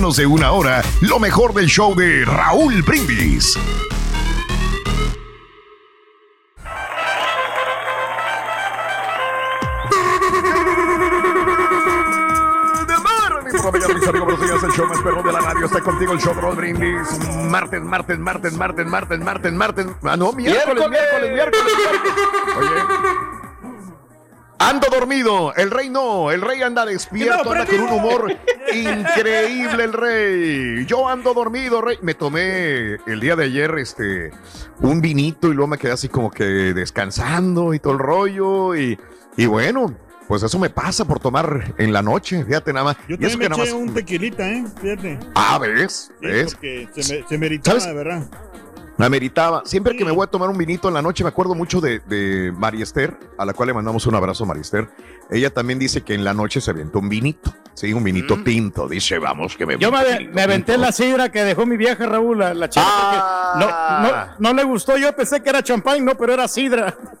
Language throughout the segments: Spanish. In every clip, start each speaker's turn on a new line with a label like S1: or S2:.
S1: de una hora lo mejor del show de Raúl Brindis. el show más perro de la radio está contigo, el show Raúl Brindis. Martes, martes, martes, martes, martes, martes, martes. Ah, no, miércoles, miércoles, miércoles. Ando dormido, el rey no, el rey anda despierto, anda con un humor increíble el rey. Yo ando dormido, rey. Me tomé el día de ayer este un vinito y luego me quedé así como que descansando y todo el rollo y, y bueno, pues eso me pasa por tomar en la noche, fíjate nada más.
S2: Yo también me eché un tequilita, ¿eh? Fíjate.
S1: Ah, ¿ves? ¿Ves?
S2: Porque se, me, se meritaba, de verdad.
S1: Me meritaba. Siempre que me voy a tomar un vinito en la noche, me acuerdo mucho de, de María Esther, a la cual le mandamos un abrazo, María Esther. Ella también dice que en la noche se aventó un vinito. Sí, un vinito
S3: Mm.
S1: tinto. Dice, vamos, que me
S3: Yo me, me aventé la sidra que dejó mi vieja Raúl, la, la
S1: Ah.
S3: porque no, no, no le gustó. Yo pensé que era champán, no, pero era sidra.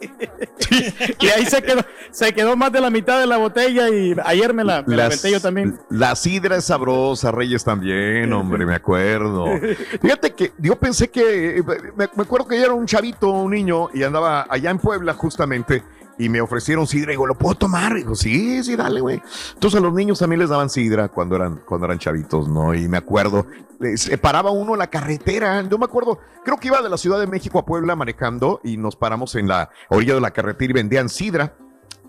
S3: y ahí se quedó, se quedó más de la mitad de la botella y ayer me la, me la aventé yo también.
S1: La sidra es sabrosa, Reyes también, hombre, me acuerdo. Fíjate que yo pensé que, me, me acuerdo que yo era un chavito, un niño, y andaba allá en Puebla justamente, y me ofrecieron sidra, y digo, ¿lo puedo tomar? Y digo, sí, sí, dale, güey. Entonces a los niños también les daban sidra cuando eran, cuando eran chavitos, ¿no? Y me acuerdo, se paraba uno en la carretera, yo me acuerdo, creo que iba de la Ciudad de México a Puebla manejando, y nos paramos en la orilla de la carretera y vendían sidra.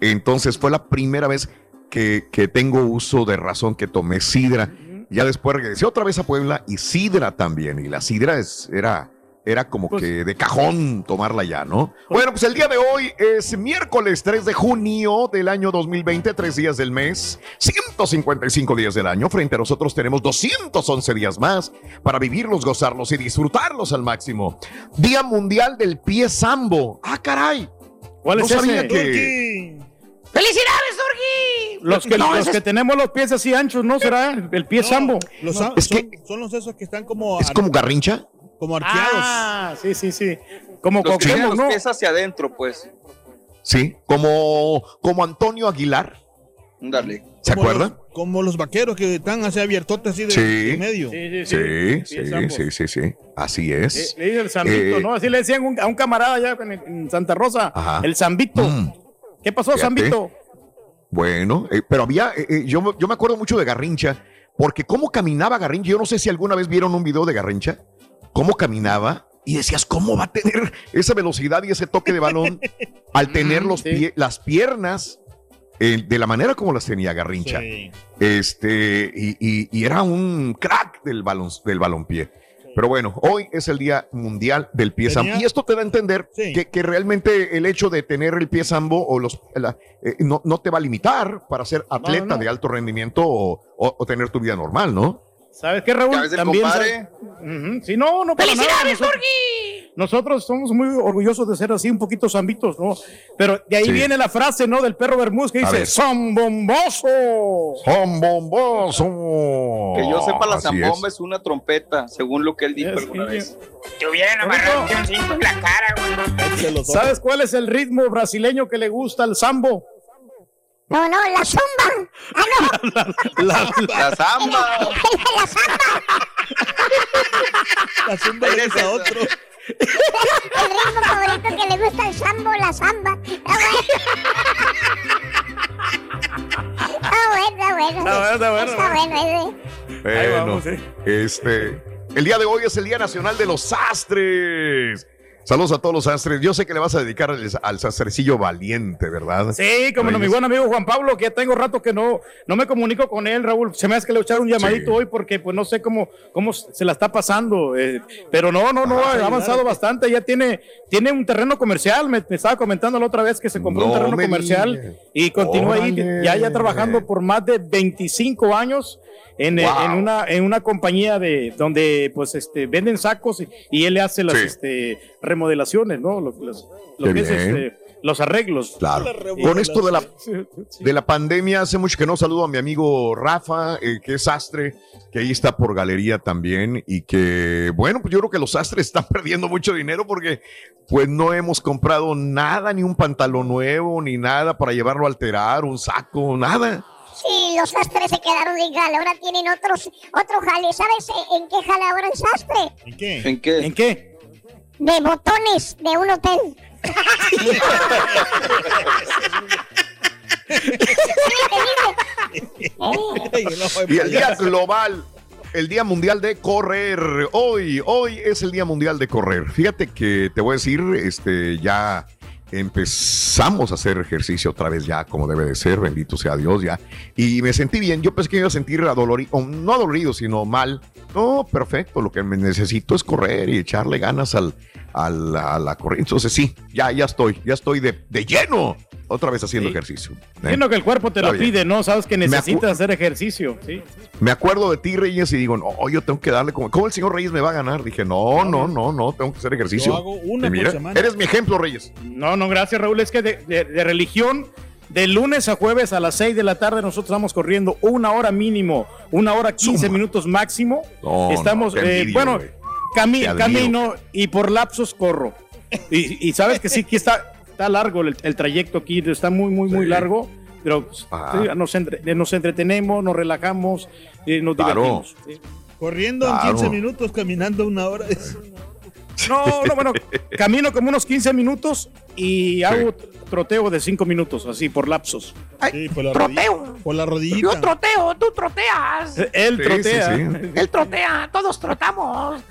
S1: Entonces fue la primera vez que, que tengo uso de razón que tomé sidra. Ya después regresé otra vez a Puebla y sidra también. Y la sidra es, era, era como
S3: Pues-
S1: que de cajón tomarla ya, ¿no? Bueno, pues el día de hoy es miércoles 3 de junio del año 2020, tres días del mes, 155 días del año. Frente a nosotros tenemos 211 días más para vivirlos, gozarlos y disfrutarlos al máximo. Día Mundial del Pie Sambo. Ah, caray.
S3: ¿Cuál
S1: no
S3: es
S1: sabía
S3: ese?
S1: que...
S4: ¡Felicidades, Turgi!
S3: Los que,
S1: No,
S3: los que tenemos los pies así anchos, ¿no será? El pie
S2: No,
S3: sambo.
S2: Los,
S1: No, es
S2: son,
S1: que-
S2: son los esos que están como,
S1: Es como garrincha.
S2: Como arqueados.
S3: Ah, sí, sí, sí. Como
S4: Los que
S3: ¿no?
S4: pies hacia adentro, pues.
S1: Sí, como, como Antonio Aguilar.
S4: Dale.
S1: ¿Se
S2: Como
S1: acuerdan?
S2: los- como los vaqueros que están así abiertotes así de,
S1: Sí.
S2: de medio.
S3: Sí, sí,
S1: Sí, sí, sí, sí, sí. Así
S3: Le,
S1: es.
S3: le dicen el zambito,
S1: Eh,
S3: ¿no? Así le decían un- a un camarada allá en, en Santa Rosa.
S1: Ajá.
S3: El zambito.
S1: Mm,
S3: ¿Qué pasó,
S1: Fíjate.
S3: zambito?
S1: bueno, eh, pero había, eh, yo, yo me acuerdo mucho de Garrincha, porque cómo caminaba Garrincha, yo no sé si alguna vez vieron un video de Garrincha, cómo caminaba y decías, ¿cómo va a tener esa velocidad y ese toque de balón al tener los pie- las piernas eh, de la manera como las tenía Garrincha?
S2: Sí.
S1: Este, y, y- y era un crack del balón, del balompié. Pero bueno, hoy es el Día Mundial del Pie Sambo. Y esto te da a entender
S2: Sí.
S1: que, que realmente el hecho de tener el pie sambo o los, la- eh, no, no te va a limitar para ser atleta
S3: no.
S1: de alto rendimiento o, o- o tener tu vida normal, ¿no?
S3: ¿Sabes qué, Raúl? También.
S4: compadre.
S3: ¿sabes? Ujú, Sí, no, no para nada.
S4: ¡Felicidades,
S3: Nosotros,
S4: Turgi!
S3: nosotros somos muy orgullosos de ser así, un poquito zambitos, ¿no? Pero de ahí
S1: Sí.
S3: viene la frase, ¿no? Del perro Bermúdez que
S1: A
S3: dice. ¡Son bombosos!
S1: ¡Son bombosos!
S4: Que yo sepa, la zambomba
S1: es.
S4: es. una trompeta, según lo que él dijo
S3: Es
S4: alguna
S3: que-
S4: vez.
S5: Te hubieran amarrado un pioncito en la cara, güey.
S3: ¿Sabes cuál es el ritmo brasileño que le gusta al sambo?
S6: No, no, la zumba. Ah, no,
S4: La zamba.
S6: la zamba.
S2: La zumba le gusta a otro.
S6: El ritmo favorito que le gusta al sambo, la zamba. Ah, bueno. Ah, bueno, está bueno.
S3: Está bueno, está bueno.
S6: Está bueno
S1: Bueno,
S3: vamos, ¿eh?
S1: este, el día de hoy es el Día Nacional de los Sastres. Saludos a todos los sastres. Yo sé que le vas a dedicar al, al sastrecillo valiente, ¿verdad?
S3: Sí, como no, mi buen amigo Juan Pablo, que ya tengo rato que no, no me comunico con él, Raúl. Se me hace que le voy a echar un llamadito
S1: Sí.
S3: hoy porque pues no sé cómo, cómo se la está pasando. eh, pero no, no, no, ha avanzado bastante. Ya tiene, tiene un terreno comercial. Me, me estaba comentando la otra vez que se compró un
S1: No
S3: terreno
S1: me
S3: comercial y continúa ahí,
S1: Órale.
S3: ya, ya trabajando por más de 25 años. En, eh,
S1: Wow.
S3: en una en una compañía de donde pues este venden sacos y, y él le hace las
S1: Sí.
S3: este remodelaciones, ¿no? Los, los- lo
S1: Qué
S3: que es, este, los arreglos.
S1: Claro. Con esto de la, de la pandemia, hace mucho que no saludo a mi amigo Rafa, eh, que es sastre, que ahí está por galería también, y que, bueno, pues yo creo que los sastres están perdiendo mucho dinero porque pues no hemos comprado nada, ni un pantalón nuevo, ni nada para llevarlo a alterar, un saco, nada.
S6: Sí, los sastres se quedaron sin jale, ahora tienen otros, otro jale. ¿Sabes en qué jale ahora el sastre?
S2: ¿En qué?
S4: ¿En qué?
S3: ¿En qué?
S6: De botones de un hotel.
S1: Y el día global, el día mundial de correr. Hoy, hoy es el día mundial de correr. Fíjate que te voy a decir, este, ya empezamos a hacer ejercicio otra vez ya como debe de ser, bendito sea Dios ya. Y me sentí bien, yo pensé que iba a sentir adolorido, no adolorido, sino mal. No, perfecto, lo que me necesito es correr y echarle ganas al, al- a la corriente. Entonces sí, ya, ya estoy, ya estoy de, de lleno otra vez haciendo
S3: Sí.
S1: ejercicio. ¿eh?
S3: Entiendo que el cuerpo te
S1: Está
S3: lo
S1: bien.
S3: pide, ¿no? Sabes que necesitas hacer ejercicio. Sí.
S1: Me acuerdo de ti, Reyes, y digo, no, yo tengo que darle como. ¿Cómo el señor Reyes me va a ganar? Dije, no, no, no, no, tengo que hacer ejercicio.
S2: Yo hago una
S1: Y
S2: por semana.
S1: Eres mi ejemplo, Reyes.
S3: No, no, gracias, Raúl. Es que de, de- de religión, de lunes a jueves a las 6 de la tarde, nosotros estamos corriendo una hora mínimo, una hora 15
S1: Suma.
S3: minutos máximo.
S1: No,
S3: estamos,
S1: no,
S3: eh, bueno, cami- camino y por lapsos corro. Y, y sabes que sí, que está, está largo el, el trayecto aquí, está muy, muy, muy largo. Pero pues, sí, nos, entre- nos entretenemos, nos relajamos, eh, nos
S1: Claro.
S3: divertimos. sí.
S2: Corriendo
S1: Claro.
S2: en 15 minutos, caminando una hora.
S3: No, no, bueno, camino como unos 15 minutos y hago troteo de 5 minutos, así por lapsos.
S2: Sí, por la
S5: Troteo.
S2: rodilla- Por la
S5: Yo
S2: rodillita.
S5: troteo, tú troteas.
S3: Él
S1: Sí,
S3: trotea.
S1: sí, sí.
S5: Él trotea, todos trotamos.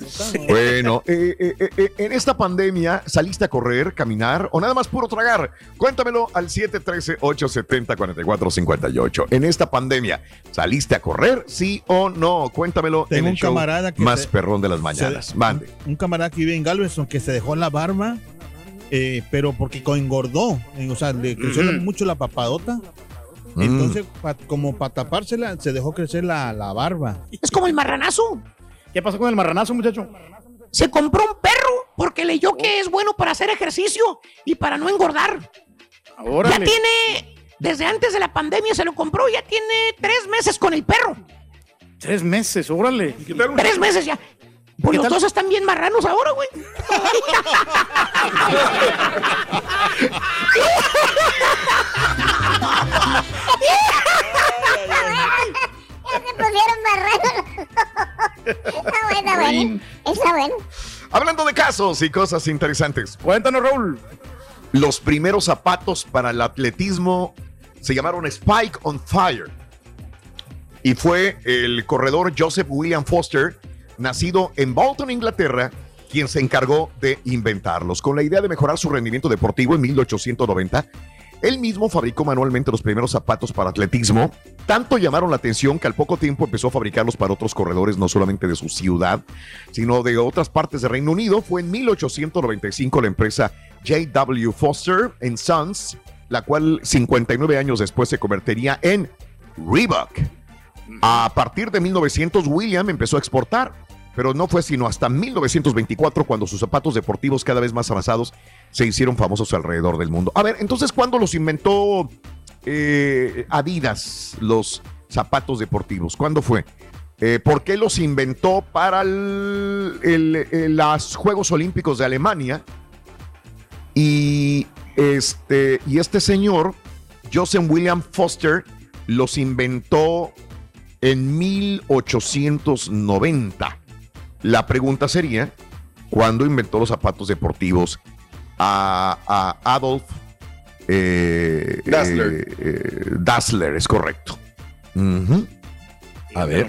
S1: Bueno, eh, eh, eh, en esta pandemia, ¿saliste a correr, caminar o nada más puro tragar? Cuéntamelo al 713-870-4458. En esta pandemia, ¿saliste a correr, sí o no? Cuéntamelo
S2: Tengo
S1: en el
S2: un
S1: show
S2: camarada que
S1: más
S2: se-
S1: perrón de las mañanas.
S2: se-
S1: Mande.
S2: Un camarada que vive en Galveston que se dejó la barba, eh, pero porque engordó. eh, o sea, le creció mucho la papadota.
S1: Mm.
S2: Entonces, pa- como para tapársela, se dejó crecer la, la barba.
S5: Es como el marranazo.
S3: ¿Qué pasó con el marranazo, muchacho?
S5: Se compró un perro porque leyó que es bueno para hacer ejercicio y para no engordar. Ya
S3: Órale.
S5: tiene, desde antes de la pandemia se lo compró, ya tiene tres meses con el perro.
S3: Tres meses, órale.
S5: Tres meses ya.
S3: ¿Qué
S5: los
S3: tal?
S5: dos están bien marranos ahora, güey.
S6: Ya se pusieron marranos. Está bueno, bueno. Está bueno.
S1: Hablando de casos y cosas interesantes.
S3: Cuéntanos, Raúl.
S1: Los primeros zapatos para el atletismo se llamaron Spike on Fire. Y fue el corredor Joseph William Foster, nacido en Bolton, Inglaterra, quien se encargó de inventarlos. Con la idea de mejorar su rendimiento deportivo en 1890, él mismo fabricó manualmente los primeros zapatos para atletismo. Tanto llamaron la atención que al poco tiempo empezó a fabricarlos para otros corredores, no solamente de su ciudad, sino de otras partes del Reino Unido. Fue en 1895 la empresa J.W. Foster Sons, la cual 59 años después se convertiría en Reebok. A partir de 1900, William empezó a exportar, pero no fue sino hasta 1924 cuando sus zapatos deportivos cada vez más avanzados se hicieron famosos alrededor del mundo. A ver, entonces, ¿cuándo los inventó eh, Adidas, los zapatos deportivos? ¿Cuándo fue? Eh, ¿Por qué los inventó para los Juegos Olímpicos de Alemania? Y este, y este señor, Joseph William Foster, los inventó en 1890. La pregunta sería, ¿cuándo inventó los zapatos deportivos a, a Adolf eh,
S4: Dassler.
S1: eh, eh, Dassler? Es correcto. A ver.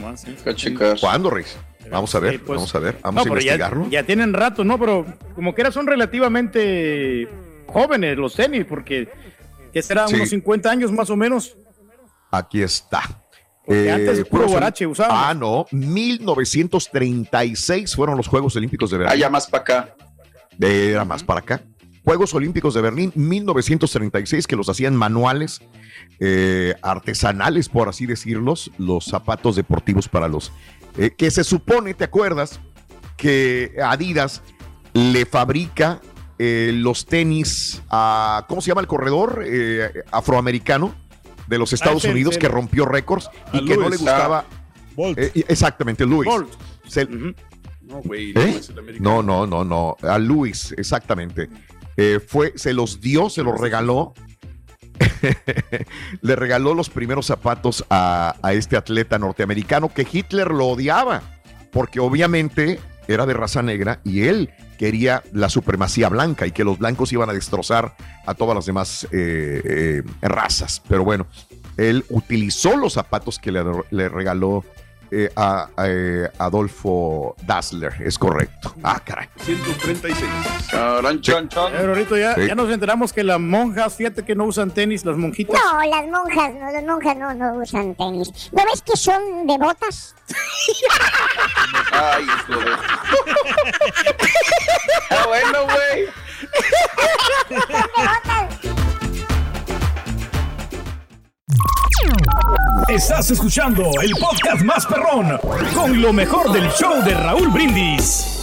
S1: ¿Cuándo, Rex? Vamos a ver,
S3: Sí, pues.
S1: vamos a ver, vamos
S3: No,
S1: a
S3: pero ya,
S1: investigarlo.
S3: ya tienen rato, ¿no? Pero como que era son relativamente jóvenes los tenis, porque que será
S1: Sí.
S3: unos 50 años más o menos.
S1: Aquí está.
S3: Porque antes puro guarache usábamos.
S1: Ah, no. 1936 fueron los Juegos Olímpicos de Berlín.
S4: Allá más para acá.
S1: Era más para acá. Juegos Olímpicos de Berlín, 1936, que los hacían manuales, eh, artesanales, por así decirlos, los zapatos deportivos para los... eh, que se supone, ¿te acuerdas? Que Adidas le fabrica eh, los tenis a... ¿Cómo se llama el corredor eh, afroamericano de los Estados
S3: Ah,
S1: Unidos que rompió récords y que no le gustaba...
S2: Bolt.
S1: eh, exactamente, Luis.
S3: Bolt.
S1: Se-
S3: Ujú.
S7: No, güey,
S1: ¿Eh?
S7: no
S1: no, no, no, no. A Luis, exactamente. Eh, fue, se los dio, se los regaló. Le regaló los primeros zapatos a, a este atleta norteamericano que Hitler lo odiaba, porque obviamente era de raza negra y él quería la supremacía blanca y que los blancos iban a destrozar a todas las demás eh, eh, razas. Pero bueno, él utilizó los zapatos que le, le regaló eh, a, a, eh, Adolfo Dassler, es correcto. Ah, caray.
S7: 136.
S4: Charan, chan, chan.
S3: Pero ahorita ya,
S1: Sí.
S3: ya nos enteramos que las monjas, fíjate que no usan tenis, las monjitas.
S6: No, las monjas, no, las monjas no, no usan tenis. ¿No ves que son devotas?
S4: Ay, de... Ah, bueno, güey.
S8: Estás escuchando el podcast más perrón con lo mejor del show de Raúl Brindis.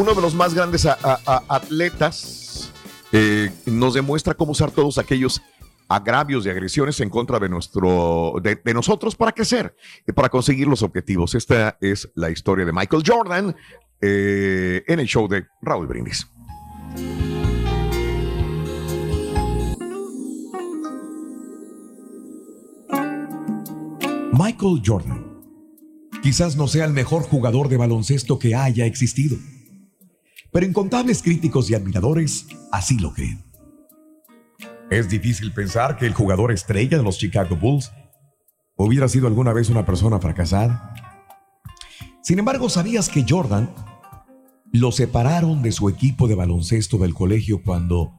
S1: uno de los más grandes atletas eh, nos demuestra cómo usar todos aquellos agravios y agresiones en contra de nuestro de, nosotros para crecer y para conseguir los objetivos. Esta es la historia de Michael Jordan eh, en el show de Raúl Brindis.
S9: Michael Jordan. Quizás no sea el mejor jugador de baloncesto que haya existido, pero incontables críticos y admiradores así lo creen. Es difícil pensar que el jugador estrella de los Chicago Bulls hubiera sido alguna vez una persona fracasada. Sin embargo, ¿sabías que Jordan lo separaron de su equipo de baloncesto del colegio cuando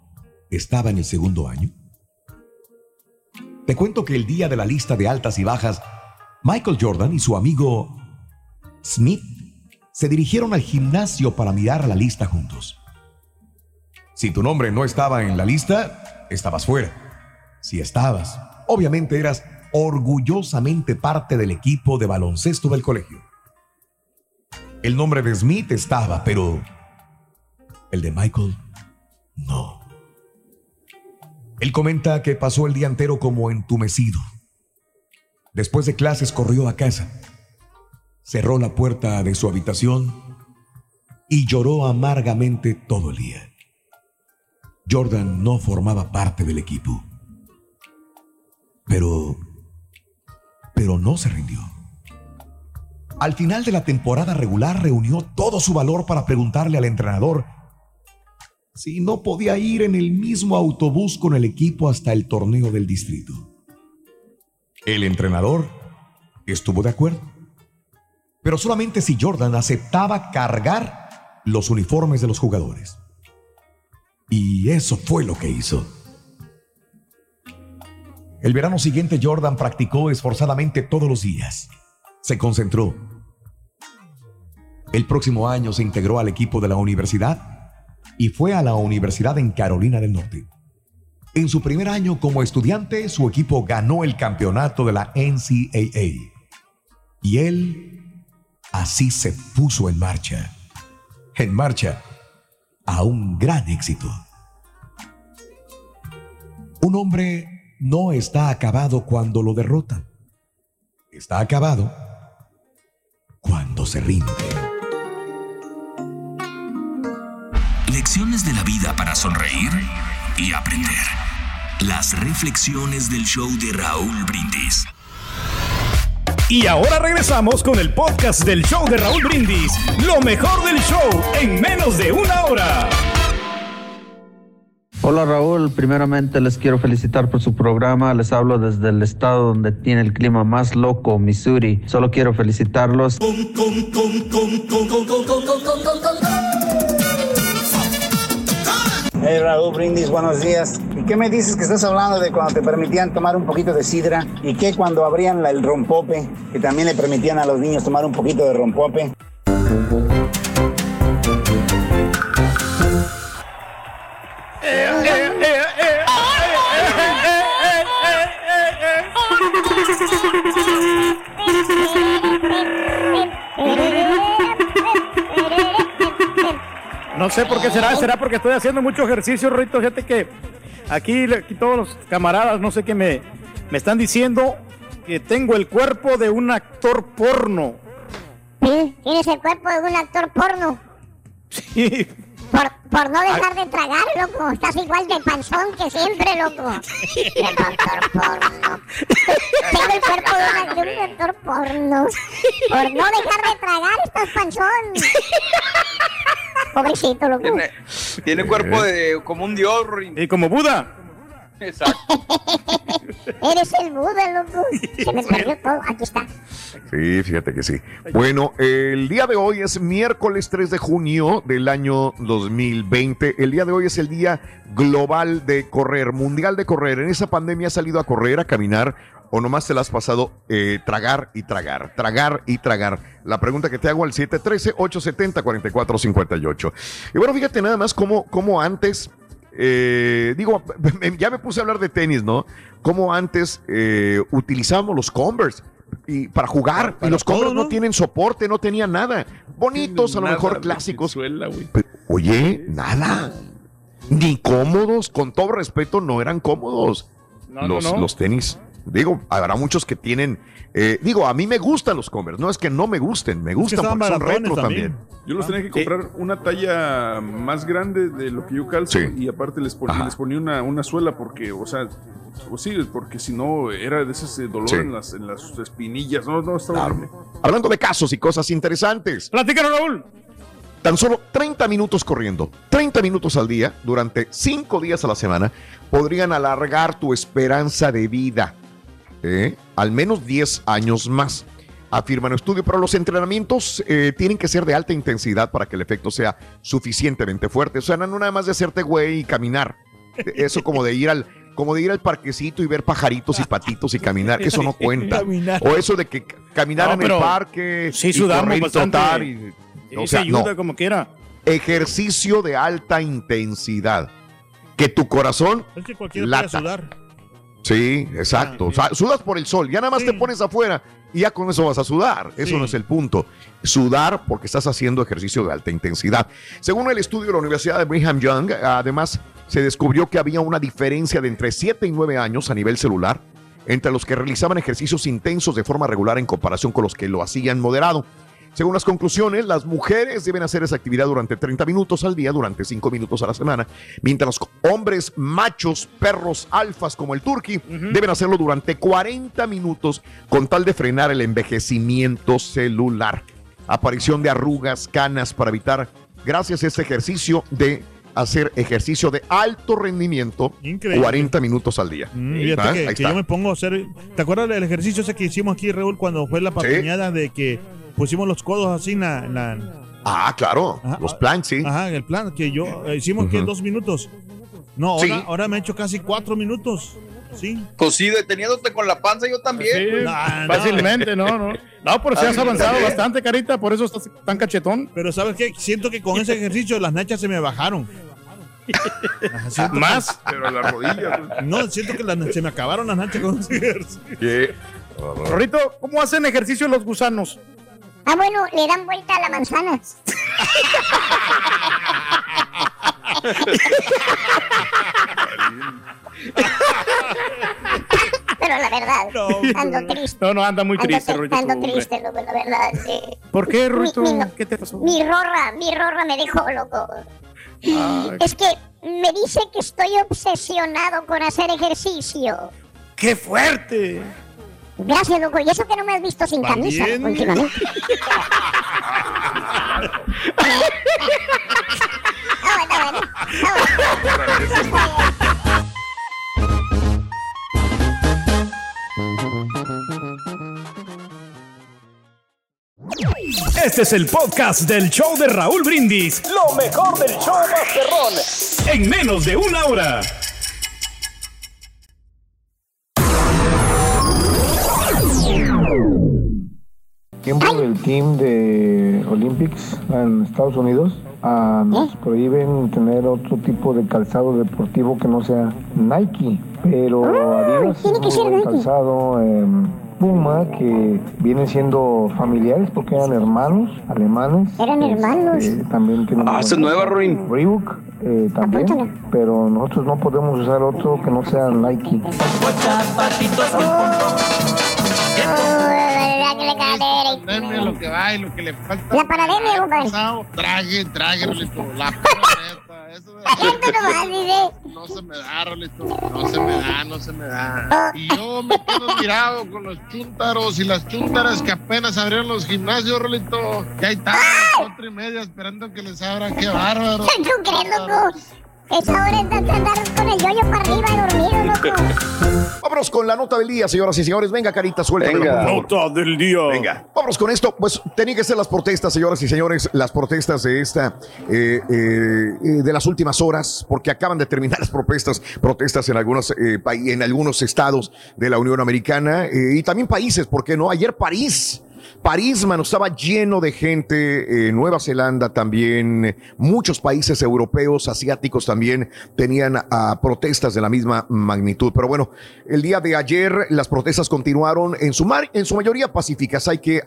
S9: estaba en el segundo año? Te cuento que el día de la lista de altas y bajas, Michael Jordan y su amigo Smith se dirigieron al gimnasio para mirar la lista juntos. Si tu nombre no estaba en la lista, estabas fuera. Si estabas, obviamente eras orgullosamente parte del equipo de baloncesto del colegio. El nombre de Smith estaba, pero el de Michael no. Él comenta que pasó el día entero como entumecido. Después de clases corrió a casa, cerró la puerta de su habitación y lloró amargamente todo el día. Jordan no formaba parte del equipo. Pero... Pero no se rindió. Al final de la temporada regular reunió todo su valor para preguntarle al entrenador si no podía ir en el mismo autobús con el equipo hasta el torneo del distrito. El entrenador estuvo de acuerdo, pero solamente si Jordan aceptaba cargar los uniformes de los jugadores. Y eso fue lo que hizo. El verano siguiente Jordan practicó esforzadamente todos los días. Se concentró. El próximo año se integró al equipo de la universidad y fue a la universidad en Carolina del Norte. En su primer año como estudiante, su equipo ganó el campeonato de la NCAA. Y él así se puso en marcha. En marcha a un gran éxito. Un hombre no está acabado cuando lo derrotan. Está acabado cuando se rinde.
S8: Lecciones de la vida para sonreír y aprender. Las reflexiones del show de Raúl Brindis. Y ahora regresamos con el podcast del show de Raúl Brindis. Lo mejor del show en menos de una hora.
S10: Hola Raúl, primeramente les quiero felicitar por su programa. Les hablo desde el estado donde tiene el clima más loco, Missouri. Solo quiero felicitarlos.
S11: Hey Raúl Brindis, buenos días. ¿Y qué me dices que estás hablando de cuando te permitían tomar un poquito de sidra? ¿Y qué cuando abrían el rompope, que también le permitían a los niños tomar un poquito de rompope?
S3: No sé por qué será, será porque estoy haciendo mucho ejercicio, Rito. Fíjate que aquí, aquí todos los camaradas, no sé qué me, me están diciendo que tengo el cuerpo de un actor porno.
S6: Sí, tienes el cuerpo de un actor porno.
S3: Sí.
S6: Por, por no dejar de tragar, loco. Estás igual de panzón que siempre, loco. De actor porno. Tengo el cuerpo de, una- de un actor porno. Por no dejar de tragar, estás panzón. Pobrecito, loco.
S4: Tiene, tiene cuerpo de como un dios.
S3: Y como Buda.
S4: Exacto.
S6: Eres el Buda, loco. Se me perdió todo. Aquí está.
S1: Sí, fíjate que sí. Bueno, el día de hoy es miércoles 3 de junio del año 2020. El día de hoy es el día global de correr, mundial de correr. En esa pandemia has salido a correr, a caminar o nomás te la has pasado eh, tragar y tragar, tragar y tragar. La pregunta que te hago al 713-870-4458. Y bueno, fíjate nada más cómo, cómo antes, eh, digo, ya me puse a hablar de tenis, ¿no? Cómo antes eh, utilizábamos los Converse y para jugar y los
S2: todo,
S1: Converse no
S2: ¿no?
S1: tienen soporte, no tenían nada. Bonitos, a lo mejor clásicos. Pero, oye, nada. Ni cómodos, con todo respeto, no eran cómodos
S3: no,
S1: los,
S3: no.
S1: los tenis. Digo, habrá muchos que tienen. eh, digo, a mí me gustan los Converse, no es que no me gusten, me gustan
S2: estaban
S1: porque son retro
S2: también.
S1: también.
S7: Yo los tenía que comprar una talla más grande de lo que yo calzo
S1: Sí.
S7: y aparte les les ponía una, una suela porque, o sea, o sí, porque si no era de ese dolor
S1: Sí.
S7: en, las, en las espinillas. No, no, estaba
S1: Claro.
S7: horrible.
S1: Hablando de casos y cosas interesantes.
S3: Platícanos, Raúl.
S1: Tan solo 30 minutos corriendo, 30 minutos al día, durante 5 días a la semana, podrían alargar tu esperanza de vida. ¿Eh? Al menos 10 años más. Afirma un estudio, pero los entrenamientos eh, tienen que ser de alta intensidad para que el efecto sea suficientemente fuerte. O sea, no nada más de hacerte güey y caminar. Eso como de ir al, como de ir al parquecito y ver pajaritos y patitos y caminar. Eso no cuenta.
S2: Caminar.
S1: O eso de que caminar
S3: No,
S1: en el parque
S3: sí
S1: y correr y y- o no
S3: ayuda como quiera.
S1: ejercicio de alta intensidad. Que tu corazón,
S2: Es que cualquiera
S1: Lata.
S2: puede sudar.
S1: Sí, exacto. O sea, sudas por el sol, ya nada más
S2: Sí.
S1: te pones afuera y ya con eso vas a sudar. Eso
S2: Sí.
S1: no es el punto. Sudar porque estás haciendo ejercicio de alta intensidad. Según el estudio de la Universidad de Brigham Young, además se descubrió que había una diferencia de entre 7 y 9 años a nivel celular entre los que realizaban ejercicios intensos de forma regular en comparación con los que lo hacían moderado. Según las conclusiones, las mujeres deben hacer esa actividad durante 30 minutos al día, durante 5 minutos a la semana, mientras los hombres machos, perros alfas como el turqui, deben hacerlo durante 40 minutos con tal de frenar el envejecimiento celular. Aparición de arrugas, canas para evitar, gracias a este ejercicio de hacer ejercicio de alto rendimiento,
S2: Increíble.
S1: 40 minutos al día.
S2: Mm,
S1: ¿Ah?
S2: fíjate que, yo me pongo a hacer. ¿Te acuerdas del ejercicio ese que hicimos aquí, Raúl, cuando fue la papiñada de que pusimos los codos así en la. en la-
S1: Ah, claro,
S2: Ajá.
S1: los planks, sí.
S2: Ajá, el plan que yo eh, hicimos que en
S1: Ujú.
S2: dos minutos. No,
S1: Sí.
S2: ahora, me he hecho casi cuatro minutos. Sí.
S4: Pues sí, deteniéndote con la panza yo también.
S3: Sí,
S2: no.
S3: fácilmente, no, no. No, pero si has avanzado
S4: también.
S3: bastante, carita, por eso estás tan cachetón.
S2: Pero ¿sabes qué? Siento que con ese ejercicio las nachas se me bajaron. Ajá,
S3: Más.
S7: Pero la rodilla, pues,
S2: No, siento que las- se me acabaron las nachas con ese ejercicio.
S1: ¿Qué?
S3: Rorrito, ¿cómo hacen ejercicio los gusanos?
S6: Ah, bueno, le dan vuelta a la manzana. Pero la verdad, ando triste.
S3: No, no, anda muy triste,
S6: tri-
S3: Rorrito.
S6: ando triste, loco, la verdad. sí.
S3: ¿Por qué,
S6: mi-
S3: ¿Qué te pasó?
S6: Mi rorra, mi rorra me dejó loco.
S3: Ay,
S6: Es que me dice que estoy obsesionado con hacer ejercicio.
S3: ¡Qué fuerte!
S6: Gracias, loco. Y eso que no me has visto sin camisa últimamente.
S8: este es el podcast del show de Raúl Brindis. Lo mejor del show Masterrón. En menos de una hora.
S12: Miembros del team de Olympics en Estados Unidos ah, nos prohíben tener otro tipo de calzado deportivo que no sea Nike, pero Adidas es muy buen calzado. em, Puma que vienen siendo familiares porque eran hermanos alemanes.
S6: Eran hermanos.
S12: Eh, también tienen
S4: Ah, esa es nueva, Ruin.
S12: Reebok eh, también, pero nosotros no podemos usar otro que no sea Nike.
S13: Pandemia, lo que va y lo que le falta.
S6: La pandemia, compadre.
S13: Trague, trague, Rolito. La neta. Eso de- no se me da, Rolito. No se me da, no se me da. Y yo me quedo mirado con los chúntaros y las chúntaras que apenas abrieron los gimnasios, Rolito. Ya hay tarde, cuatro y media esperando que les abran. Qué bárbaro.
S6: ¿Tú crees, loco? Esa hora es de andar con el yoyo para arriba y dormido, loco.
S1: Vámonos con la nota del día, señoras y señores. Venga, carita, suelta.
S3: Venga. Nota del día.
S1: Venga. Vámonos con esto. Pues tenían que ser las protestas, señoras y señores, las protestas de esta, eh, eh, eh, de las últimas horas, porque acaban de terminar las protestas, protestas en algunos, eh, en algunos estados de la Unión Americana eh, y también países, ¿por qué no? Ayer París. París, mano, estaba lleno de gente, eh, Nueva Zelanda también, muchos países europeos, asiáticos también tenían ah, protestas de la misma magnitud. Pero bueno, el día de ayer las protestas continuaron en su, mar- en su mayoría pacíficas, hay que,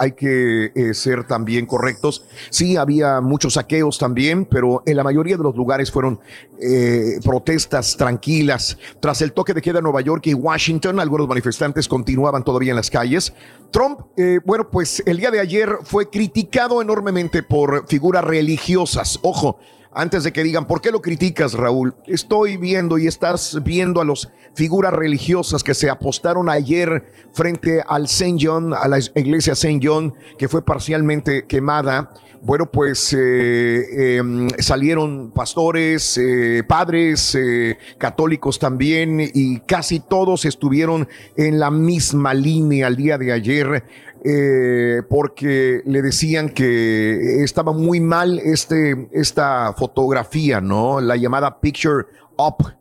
S1: eh, ser también correctos. Sí, había muchos saqueos también, pero en la mayoría de los lugares fueron eh, protestas tranquilas. Tras el toque de queda en Nueva York y Washington, algunos manifestantes continuaban todavía en las calles. Trump, bueno, pues el día de ayer fue criticado enormemente por figuras religiosas. Ojo, antes de que digan, ¿por qué lo criticas, Raúl? Estoy viendo y estás viendo a las figuras religiosas que se apostaron ayer frente al St. John, a la iglesia St. John, que fue parcialmente quemada. Bueno, pues eh, em, salieron pastores, eh, padres, eh, católicos también, y casi todos estuvieron en la misma línea el día de ayer eh, porque le decían que estaba muy mal este, esta fotografía, ¿no? La llamada picture up.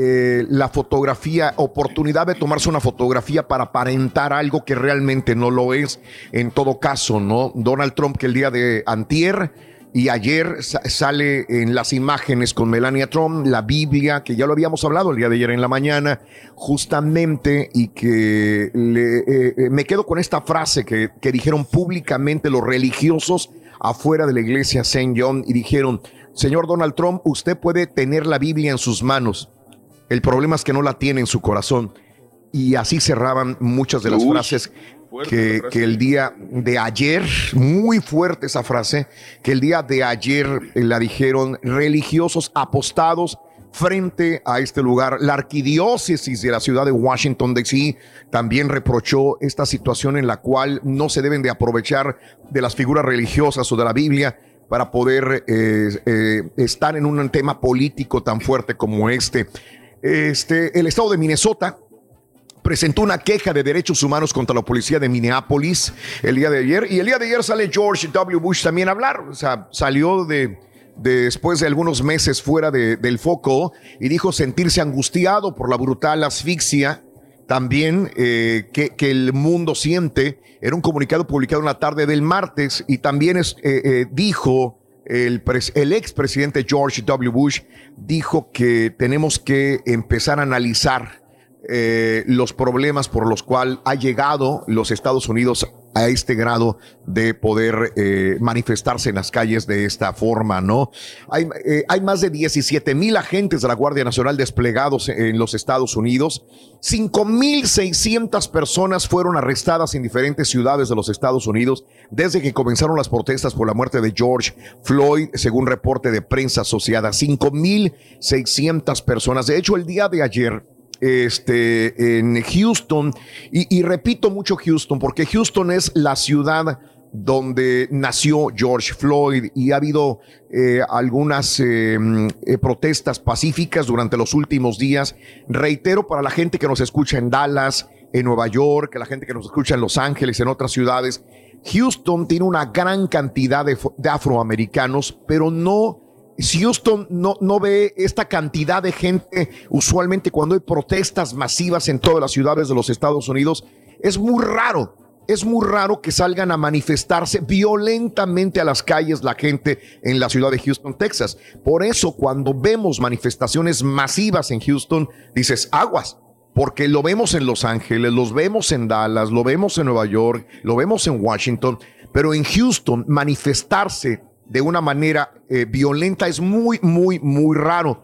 S1: eh, la fotografía, oportunidad de tomarse una fotografía para aparentar algo que realmente no lo es. En todo caso, ¿no? Donald Trump que el día de antier y ayer sa- sale en las imágenes con Melania Trump, la Biblia, que ya lo habíamos hablado el día de ayer en la mañana, justamente, y que le- eh, eh, me quedo con esta frase que, que dijeron públicamente los religiosos afuera de la iglesia St. John y dijeron, señor Donald Trump, usted puede tener la Biblia en sus manos. El problema es que no la tiene en su corazón. Y así cerraban muchas de las
S7: Uy,
S1: frases
S7: fuerte
S1: que el día de ayer, muy fuerte esa frase, que el día de ayer eh, la dijeron religiosos apostados frente a este lugar. La arquidiócesis de la ciudad de Washington, D.C. también reprochó esta situación en la cual no se deben de aprovechar de las figuras religiosas o de la Biblia para poder eh, eh, estar en un tema político tan fuerte como este. Este, el estado de Minnesota presentó una queja de derechos humanos contra la policía de Minneapolis el día de ayer. Y el día de ayer sale George W. Bush también a hablar. O sea, salió de, de- después de algunos meses fuera de- del foco y dijo sentirse angustiado por la brutal asfixia también eh, que, que el mundo siente. Era un comunicado publicado en la tarde del martes y también es, eh, eh, dijo el, el expresidente George W. Bush, dijo que tenemos que empezar a analizar eh, los problemas por los cuales ha llegado los Estados Unidos a este grado de poder eh, manifestarse en las calles de esta forma, ¿no? Hay, eh, más de 17 mil agentes de la Guardia Nacional desplegados en los Estados Unidos. 5.600 personas fueron arrestadas en diferentes ciudades de los Estados Unidos desde que comenzaron las protestas por la muerte de George Floyd, según reporte de prensa asociada. 5.600 personas. De hecho, el día de ayer, este, en Houston, y, repito mucho Houston, porque Houston es la ciudad donde nació George Floyd y ha habido eh, algunas eh, mm, eh, protestas pacíficas durante los últimos días. Reitero para la gente que nos escucha en Dallas, en Nueva York, la gente que nos escucha en Los Ángeles, en otras ciudades, Houston tiene una gran cantidad de afroamericanos, pero no, Houston no, no ve esta cantidad de gente usualmente cuando hay protestas masivas en todas las ciudades de los Estados Unidos. Es muy raro. Es muy raro que salgan a manifestarse violentamente a las calles la gente en la ciudad de Houston, Texas. Por eso cuando vemos manifestaciones masivas en Houston, dices, aguas, porque lo vemos en Los Ángeles, los vemos en Dallas, lo vemos en Nueva York, lo vemos en Washington, pero en Houston manifestarse de una manera eh, violenta es muy, muy, muy raro.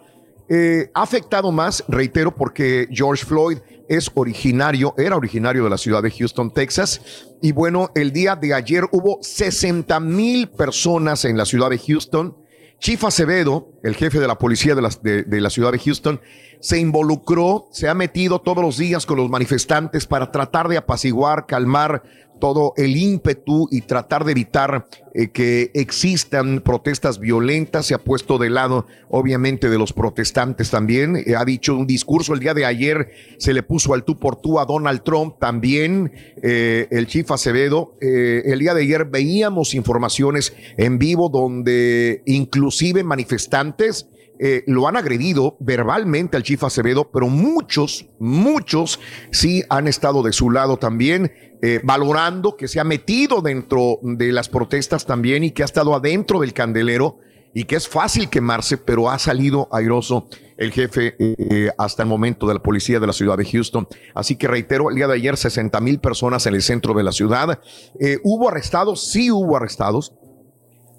S1: Eh, ha afectado más, reitero, porque George Floyd es originario, era originario de la ciudad de Houston, Texas. Y bueno, el día de ayer hubo 60 mil personas en la ciudad de Houston. Chief Acevedo, el jefe de la policía de la, de- de la ciudad de Houston, se involucró, se ha metido todos los días con los manifestantes para tratar de apaciguar, calmar todo el ímpetu y tratar de evitar eh, que existan protestas violentas. Se ha puesto de lado, obviamente, de los protestantes también. Eh, ha dicho un discurso el día de ayer, se le puso al tú por tú a Donald Trump también, eh, el chief Acevedo. Eh, el día de ayer veíamos informaciones en vivo donde inclusive manifestantes eh, lo han agredido verbalmente al Chief Acevedo, pero muchos, muchos sí han estado de su lado también, eh, valorando que se ha metido dentro de las protestas también y que ha estado adentro del candelero y que es fácil quemarse, pero ha salido airoso el jefe eh, hasta el momento de la policía de la ciudad de Houston. Así que reitero, el día de ayer 60 mil personas en el centro de la ciudad. Eh, ¿Hubo arrestados? Sí hubo arrestados.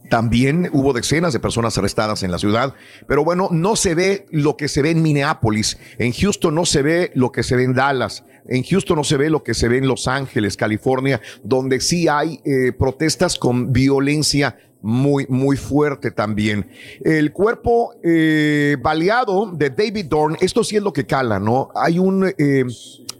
S1: También hubo decenas de personas arrestadas en la ciudad, pero bueno, no se ve lo que se ve en Minneapolis, en Houston no se ve lo que se ve en Dallas, en Houston no se ve lo que se ve en Los Ángeles, California, donde sí hay eh, protestas con violencia muy, muy fuerte también. El cuerpo eh, baleado de David Dorn, esto sí es lo que cala, ¿no? Hay un eh,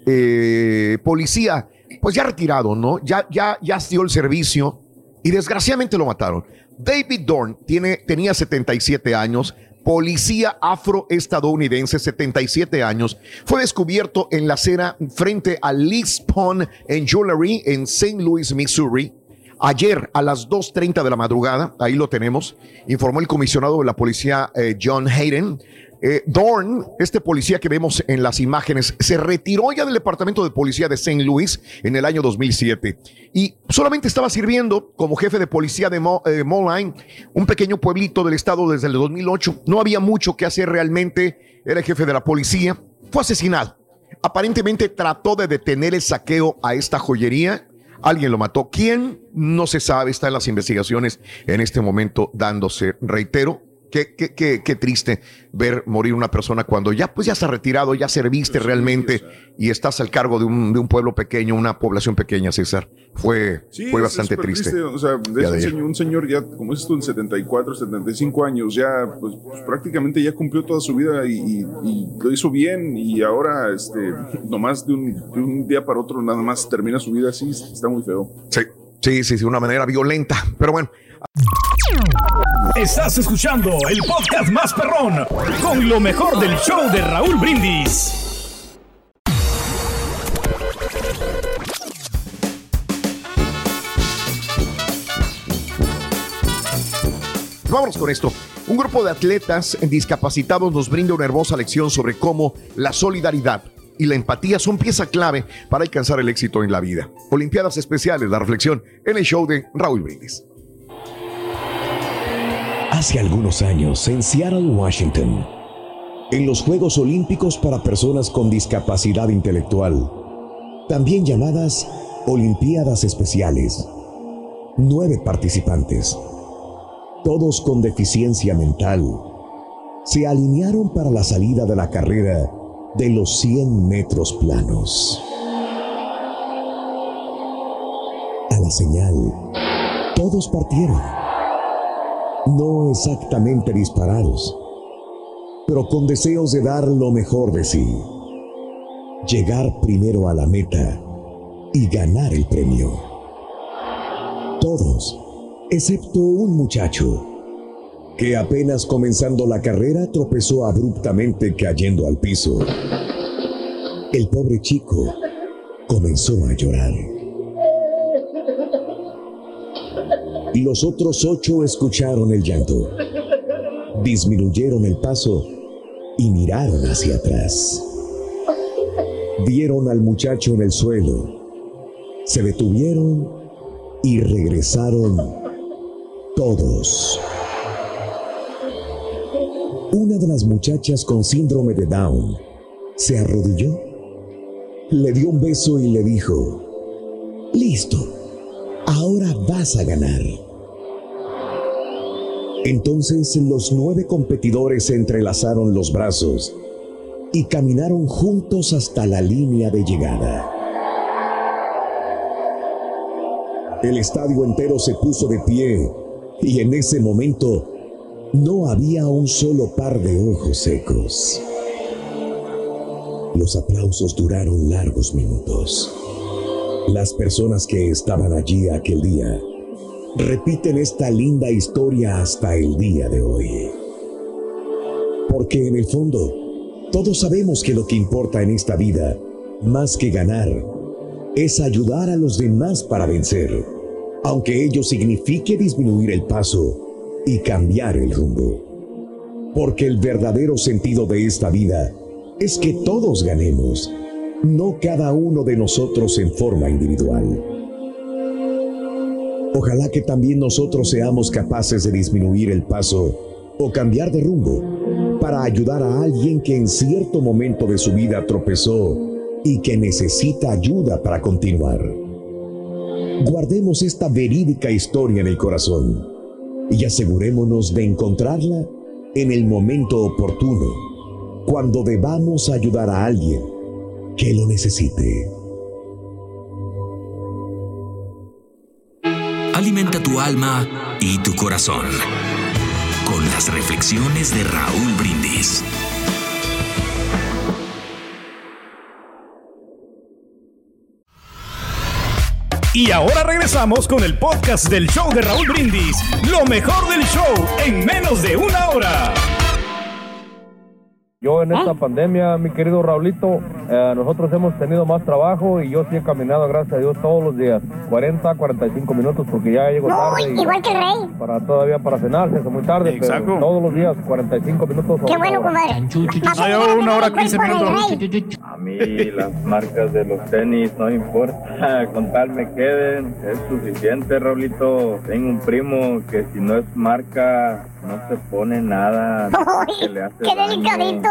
S1: eh, policía, pues ya retirado, ¿no? Ya, ya, ya dio el servicio y desgraciadamente lo mataron. David Dorn tiene, tenía 77 años, policía afroestadounidense, 77 años, fue descubierto en la acera frente a Liz Pond Jewelry en St. Louis, Missouri. Ayer a las 2.30 de la madrugada, ahí lo tenemos, informó el comisionado de la policía eh, John Hayden. Eh, Dorn, este policía que vemos en las imágenes, se retiró ya del departamento de policía de St. Louis en el año 2007 y solamente estaba sirviendo como jefe de policía de eh, Moline, un pequeño pueblito del estado desde el 2008. No había mucho que hacer realmente, era el jefe de la policía, fue asesinado. Aparentemente trató de detener el saqueo a esta joyería. Alguien lo mató. ¿Quién? No se sabe. Está en las investigaciones en este momento dándose. Reitero, qué, qué, qué, qué triste ver morir una persona cuando ya, pues ya está retirado, ya serviste realmente y estás al cargo de un, de un pueblo pequeño, una población pequeña, César. Fue,
S7: Sí,
S1: fue
S7: es-
S1: bastante
S7: es súper
S1: triste.
S7: O sea, es un señor, un señor ya, como dices tú, en 74, 75 años, ya pues, pues, prácticamente ya cumplió toda su vida y, y- y lo hizo bien y ahora, este, nomás de un, de un día para otro, nada más termina su vida así, está muy feo.
S1: Sí, sí, sí, de una manera violenta. Pero bueno,
S8: Estás escuchando el podcast más perrón con lo mejor del show de Raúl Brindis.
S1: Vámonos con esto. Un grupo de atletas discapacitados nos brinda una hermosa lección sobre cómo la solidaridad y la empatía son pieza clave para alcanzar el éxito en la vida. Olimpiadas especiales, la reflexión en el show de Raúl Brindis.
S14: Hace algunos años, en Seattle, Washington, en los Juegos Olímpicos para Personas con Discapacidad Intelectual, también llamadas Olimpiadas Especiales, nueve participantes, todos con deficiencia mental, se alinearon para la salida de la carrera de los 100 metros planos. A la señal, todos partieron no exactamente disparados, pero con deseos de dar lo mejor de sí, llegar primero a la meta y ganar el premio. Todos, excepto un muchacho, que apenas comenzando la carrera tropezó abruptamente cayendo al piso. El pobre chico comenzó a llorar.
S1: Los otros ocho escucharon el llanto. Disminuyeron el paso y miraron hacia atrás. Vieron al muchacho en el suelo. Se detuvieron y regresaron todos. Una de las muchachas con síndrome de Down se arrodilló, le dio un beso y le dijo, listo, ahora vas a ganar. Entonces los nueve competidores se entrelazaron los brazos y caminaron juntos hasta la línea de llegada. El estadio entero se puso de pie y en ese momento no había un solo par de ojos secos. Los aplausos duraron largos minutos. Las personas que estaban allí aquel día repiten esta linda historia hasta el día de hoy. Porque en el fondo, todos sabemos que lo que importa en esta vida, más que ganar, es ayudar a los demás para vencer, aunque ello signifique disminuir el paso y cambiar el rumbo. Porque el verdadero sentido de esta vida es que todos ganemos, no cada uno de nosotros en forma individual. Ojalá que también nosotros seamos capaces de disminuir el paso o cambiar de rumbo para ayudar a alguien que en cierto momento de su vida tropezó y que necesita ayuda para continuar. Guardemos esta verídica historia en el corazón y asegurémonos de encontrarla en el momento oportuno, cuando debamos ayudar a alguien que lo necesite.
S8: Alma y tu corazón con las reflexiones de Raúl Brindis.
S3: Y ahora regresamos con el podcast del show de Raúl Brindis. Lo mejor del show en menos de una hora.
S15: Yo en esta pandemia, mi querido Raulito, eh, nosotros hemos tenido más trabajo y yo sí he caminado, gracias a Dios, todos los días. 40, 45 minutos porque ya llego tarde. y
S6: igual que el rey.
S15: Para todavía para cenar, es muy tarde,
S7: Exacto.
S15: pero todos los días, 45 minutos.
S6: Qué bueno, compadre. Más
S7: Ah, una hora, 15 minutos.
S16: A mí las marcas de los tenis no importa, con tal me queden, es suficiente, Raulito. Tengo un primo que si no es marca no se pone nada. que le hace
S6: Qué delicadito.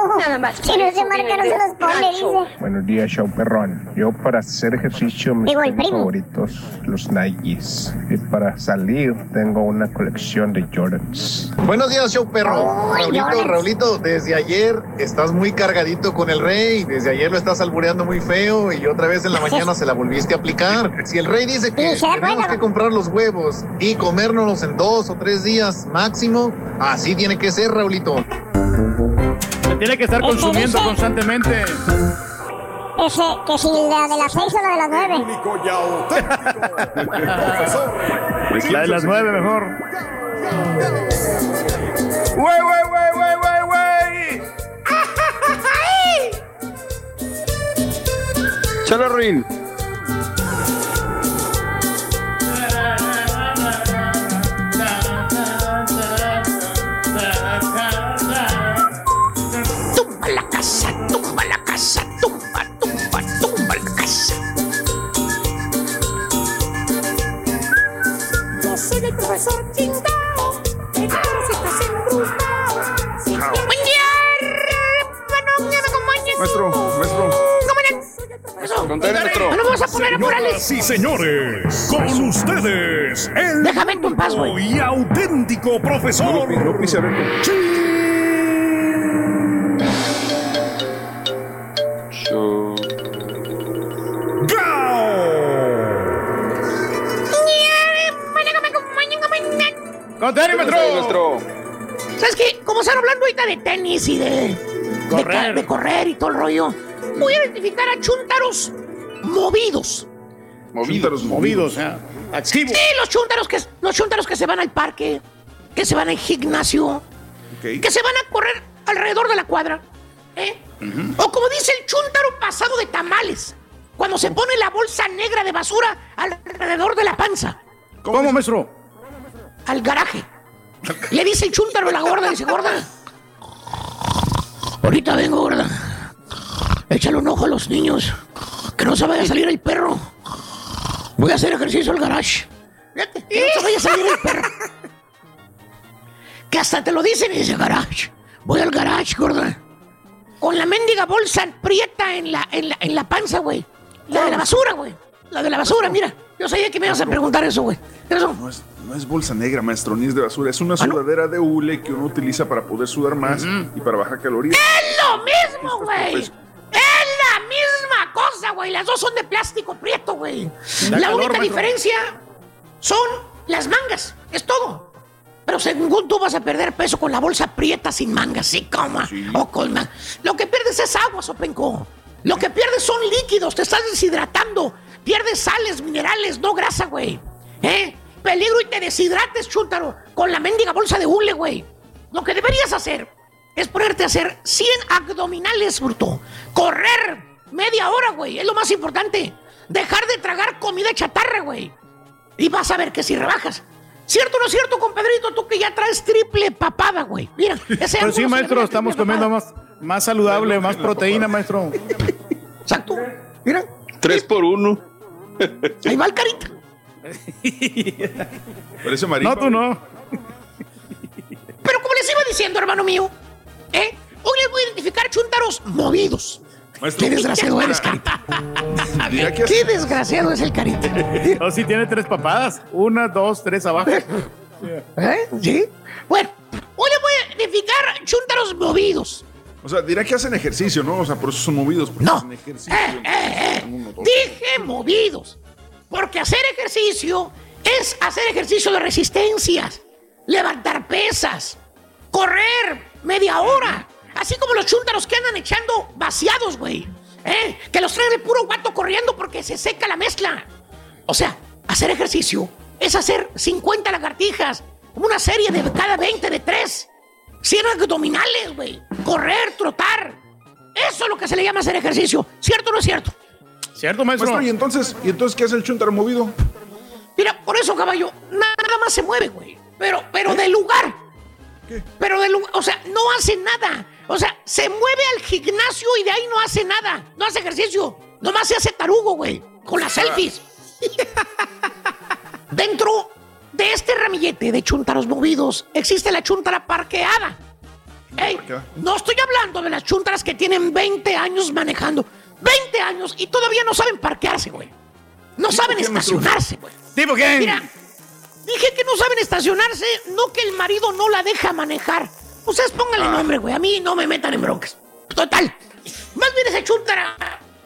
S6: Si no se marca, no se los pone, dice.
S17: Buenos días, show perrón. Yo para hacer ejercicio, mis
S6: Digo, el
S17: tenis
S6: primo.
S17: favoritos, los Nikes. Y para salir, tengo una colección de Jordans.
S18: Buenos días, show perro.
S6: Ay,
S18: Raulito. Raulito, desde ayer estás muy cargadito con el rey. Desde ayer lo estás albureando muy feo y otra vez en la mañana se la volviste a aplicar. Si el rey dice que
S6: Sí,
S18: tenemos que comprar los huevos y comérnoslos en dos o tres días máximo, así tiene que ser, Raulito.
S7: Se tiene que estar consumiendo constantemente.
S6: Ese, que si la de las seis o la de las nueve.
S7: La de las nueve mejor. ¡Wey, wey, wey, wey, wey, wey!
S4: Chale, Ruin.
S19: Profesor Chingao. El se estás embrujado. Si
S5: Buen día.
S7: Maestro, maestro.
S4: Maestro.
S5: Bueno, vamos a poner murales.
S3: Sí, señores, con ustedes, el
S5: Déjame en tu paz, güey.
S3: y auténtico profesor.
S20: No a
S7: ¡Con tenis, maestro!
S4: maestro.
S5: ¿Sabes qué? Como están hablando ahorita de tenis y de
S7: Correr.
S5: De, correr y todo el rollo, voy a identificar a chuntaros movidos.
S4: Movidos.
S7: Movidos, ¿eh? Activos.
S5: Sí, los chuntaros que, los chuntaros que se van al parque, que se van al gimnasio, que se van a correr alrededor de la cuadra. ¿eh? O como dice el chuntaro pasado de tamales, cuando se pone la bolsa negra de basura alrededor de la panza.
S7: ¿Cómo, maestro?
S5: Al garaje. Le dice el chúntaro a la gorda, dice, gorda, ahorita vengo, gorda. Échale un ojo a los niños, que no se vaya a salir el perro. Voy a hacer ejercicio al garage. Que no se vaya a salir el perro. Que hasta te lo dicen y dice, garage. Voy al garage, gorda. Con la mendiga bolsa prieta en la, en la, en la panza, güey. La de la basura, güey. La de la basura, mira. Yo sabía que me ibas a preguntar eso, güey. Eso.
S7: No es, no es bolsa negra, maestro, ni es de basura. Es una sudadera de hule que uno utiliza para poder sudar más y para bajar calorías.
S5: ¡Es lo mismo, güey! ¡Es la misma cosa, güey! Las dos son de plástico prieto, güey. La
S3: calor,
S5: única
S3: maestro.
S5: diferencia son las mangas. Es todo. Pero según tú vas a perder peso con la bolsa prieta sin mangas, sí, como. O con Lo que pierdes es agua, Sopenco. Lo que pierdes son líquidos, te estás deshidratando. Pierdes sales, minerales, no grasa, güey. ¿Eh? Peligro y te deshidrates, chúntaro, con la mendiga bolsa de hule, güey. Lo que deberías hacer es ponerte a hacer 100 abdominales, bruto. Correr media hora, güey. Es lo más importante. Dejar de tragar comida chatarra, güey. Y vas a ver que si rebajas. ¿Cierto o no es cierto, compadrito? Tú que ya traes triple papada, güey. Mira, ese
S3: Pero sí, maestro, estamos comiendo más, más saludable, más proteína, maestro.
S5: Exacto. Mira.
S4: Tres por uno.
S5: Ahí va el carita.
S7: Parece marimba.
S3: No, tú no.
S5: Pero como les iba diciendo, hermano mío, ¿eh? Hoy les voy a identificar chuntaros movidos.
S7: Maestro,
S5: Qué desgraciado eres, Carita. Qué desgraciado es el Carita.
S3: No, sí tiene tres papadas. Una, dos, tres abajo.
S5: ¿Eh? ¿Sí? Bueno, hoy les voy a identificar chuntaros movidos.
S7: O sea, dirá que hacen ejercicio, ¿no? O sea, por eso son movidos. porque
S5: No.
S7: hacen ejercicio.
S5: Eh, eh, eh. Dije movidos. Porque hacer ejercicio es hacer ejercicio de resistencias, levantar pesas, correr media hora. Así como los chúntaros que andan echando vaciados, güey. ¿Eh? Que los traen de puro guato corriendo porque se seca la mezcla. O sea, hacer ejercicio es hacer 50 lagartijas, una serie de cada 20 de 3. 100 abdominales, güey. Correr, trotar. Eso es lo que se le llama hacer ejercicio. ¿Cierto o no es cierto?
S3: ¿Cierto, maestro?
S7: Maestro, ¿y entonces, ¿y entonces qué hace el chuntaro movido?
S5: Mira, por eso, caballo, nada más se mueve, güey. Pero, pero de lugar. Pero de lugar, o sea, no hace nada. O sea, se mueve al gimnasio y de ahí no hace nada. No hace ejercicio. Nomás se hace tarugo, güey. Con las selfies. Dentro de este ramillete de chuntaros movidos existe la chuntara parqueada. Ey, no estoy hablando de las chuntaras que tienen 20 años manejando. 20 años y todavía no saben parquearse, güey. No saben estacionarse, güey.
S3: ¿Tipo quién?
S5: Mira, dije que no saben estacionarse, no que el marido no la deja manejar. Ustedes pónganle nombre, güey. A mí no me metan en broncas. Total. Más bien esa chuntara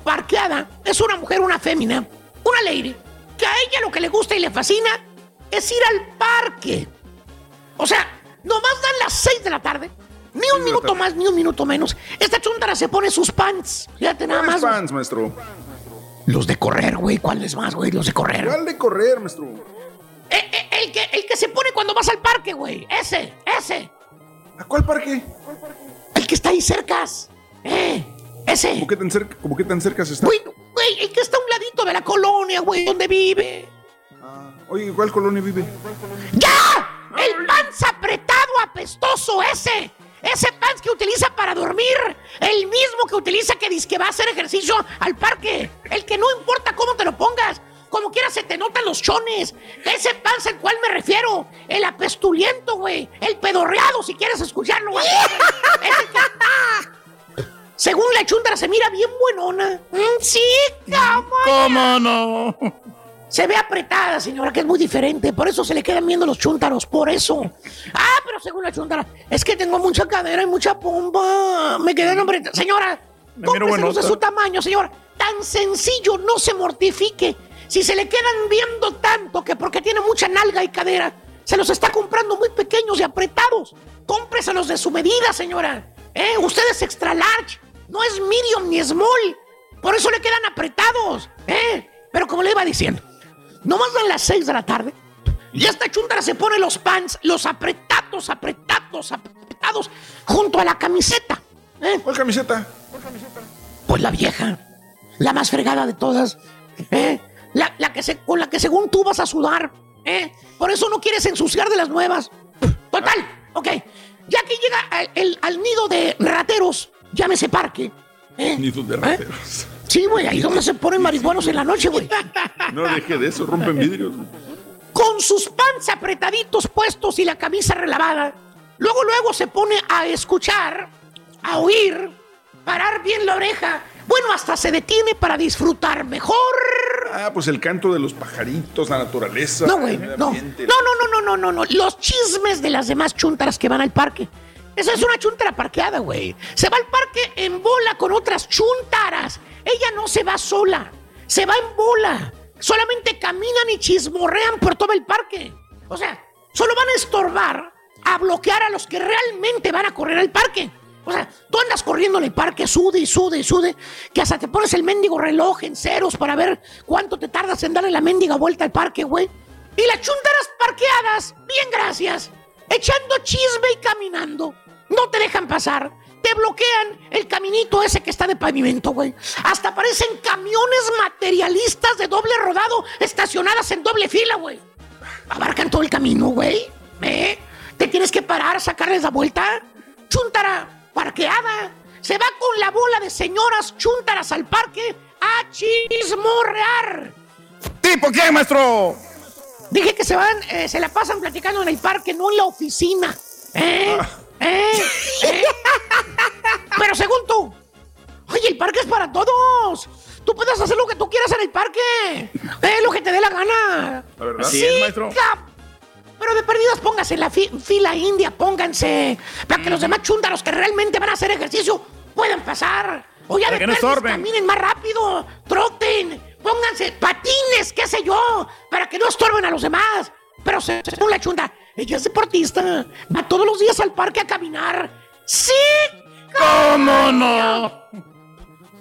S5: parqueada es una mujer, una fémina, una lady, que a ella lo que le gusta y le fascina es ir al parque. O sea, nomás dan las 6 de la tarde. Ni un minuto más, ni un minuto menos. Esta chuntara se pone sus pants. Fíjate nada más.
S7: ¿Cuáles fans, maestro?
S5: Los de correr, güey. ¿Cuáles más, güey? Los de correr.
S7: ¿Cuál de correr, maestro?
S5: Eh, El que, el que se pone cuando vas al parque, güey. Ese, ese.
S7: ¿A cuál parque?
S5: El que está ahí cerca. Eh, ese.
S7: ¿Cómo que tan cerca, cómo que tan cerca se está?
S5: Güey, güey, el que está a un ladito de la colonia, güey, donde vive.
S7: Oye, ¿cuál colonia vive?
S5: ¡Ya! El pants apretado apestoso ese. Ese pants que utiliza para dormir. El mismo que utiliza que dice que va a hacer ejercicio al parque. El que no importa cómo te lo pongas. Como quiera se te notan los chones. Ese pants al cual me refiero. El apestuliento, güey. El pedorreado, si quieres escucharlo. güey. Que- Según la chuntara se mira bien buenona. Mm, sí, cómo.
S3: ¿Cómo no?
S5: Se ve apretada, señora, que es muy diferente. Por eso se le quedan viendo los chúntaros, por eso. Ah, pero según la chúntara, es que tengo mucha cadera y mucha pompa. Me quedé hombre. Señora, cómpreselos de su tamaño, señora. Tan sencillo, no se mortifique. Si se le quedan viendo tanto que porque tiene mucha nalga y cadera, se los está comprando muy pequeños y apretados. Cómpreselos de su medida, señora. ¿Eh? Usted es extra large, no es medium ni small. Por eso le quedan apretados. ¿Eh? Pero como le iba diciendo, nomás dan las 6 de la tarde y esta chuntara se pone los pants, los apretados, apretados, apretados, junto a la camiseta. ¿eh?
S7: ¿Cuál camiseta?
S5: Pues la vieja, la más fregada de todas, ¿eh? la, la que se, con la que según tú vas a sudar, ¿eh? Por eso no quieres ensuciar de las nuevas. Total, ok. Ya que llega al, el- al nido de rateros, llámese parque. ¿eh?
S7: Nidos de rateros.
S5: Sí, güey, ahí donde se ponen marihuanos en la noche, güey.
S7: No deje de eso, rompen vidrios.
S5: Con sus pants apretaditos puestos y la camisa relavada. Luego, luego se pone a escuchar, a oír, parar bien la oreja. Bueno, hasta se detiene para disfrutar mejor.
S7: Ah, pues el canto de los pajaritos, la naturaleza.
S5: No, güey. No, no, no, no, no, no, no. Los chismes de las demás chuntaras que van al parque. Esa es una chuntara parqueada, güey. Se va al parque en bola con otras chuntaras. Ella no se va sola. Se va en bola. Solamente caminan y chismorrean por todo el parque. O sea, solo van a estorbar, a bloquear a los que realmente van a correr al parque. O sea, tú andas corriendo en el parque, sude y sude y sude, que hasta te pones el mendigo reloj en ceros para ver cuánto te tardas en darle la mendiga vuelta al parque, güey. Y las chuntaras parqueadas, bien gracias, echando chisme y caminando. No te dejan pasar. Te bloquean el caminito ese que está de pavimento, güey. Hasta aparecen camiones materialistas de doble rodado estacionadas en doble fila, güey. Abarcan todo el camino, güey. ¿Eh? Te tienes que parar, sacarles la vuelta. Chuntara, parqueada. Se va con la bola de señoras chuntaras al parque a chismorrear.
S3: ¿Tipo quién, maestro?
S5: Dije que se van, eh, se la pasan platicando en el parque, no en la oficina. ¿Eh? ¿Eh? ¿Eh? Pero según tú, oye, el parque es para todos. Tú puedes hacer lo que tú quieras en el parque. Eh, lo que te dé la gana.
S7: La verdad.
S3: Así es, maestro.
S5: Pero de perdidas pónganse en la fi- fila india, pónganse. Para que los demás chúntaros que realmente van a hacer ejercicio puedan pasar. O ya de
S3: que no
S5: caminen más rápido, troten, pónganse patines, qué sé yo, para que no estorben a los demás. Pero se- según la chunda, ella es deportista, va todos los días al parque a caminar. ¡Sí!
S3: ¿Cómo no?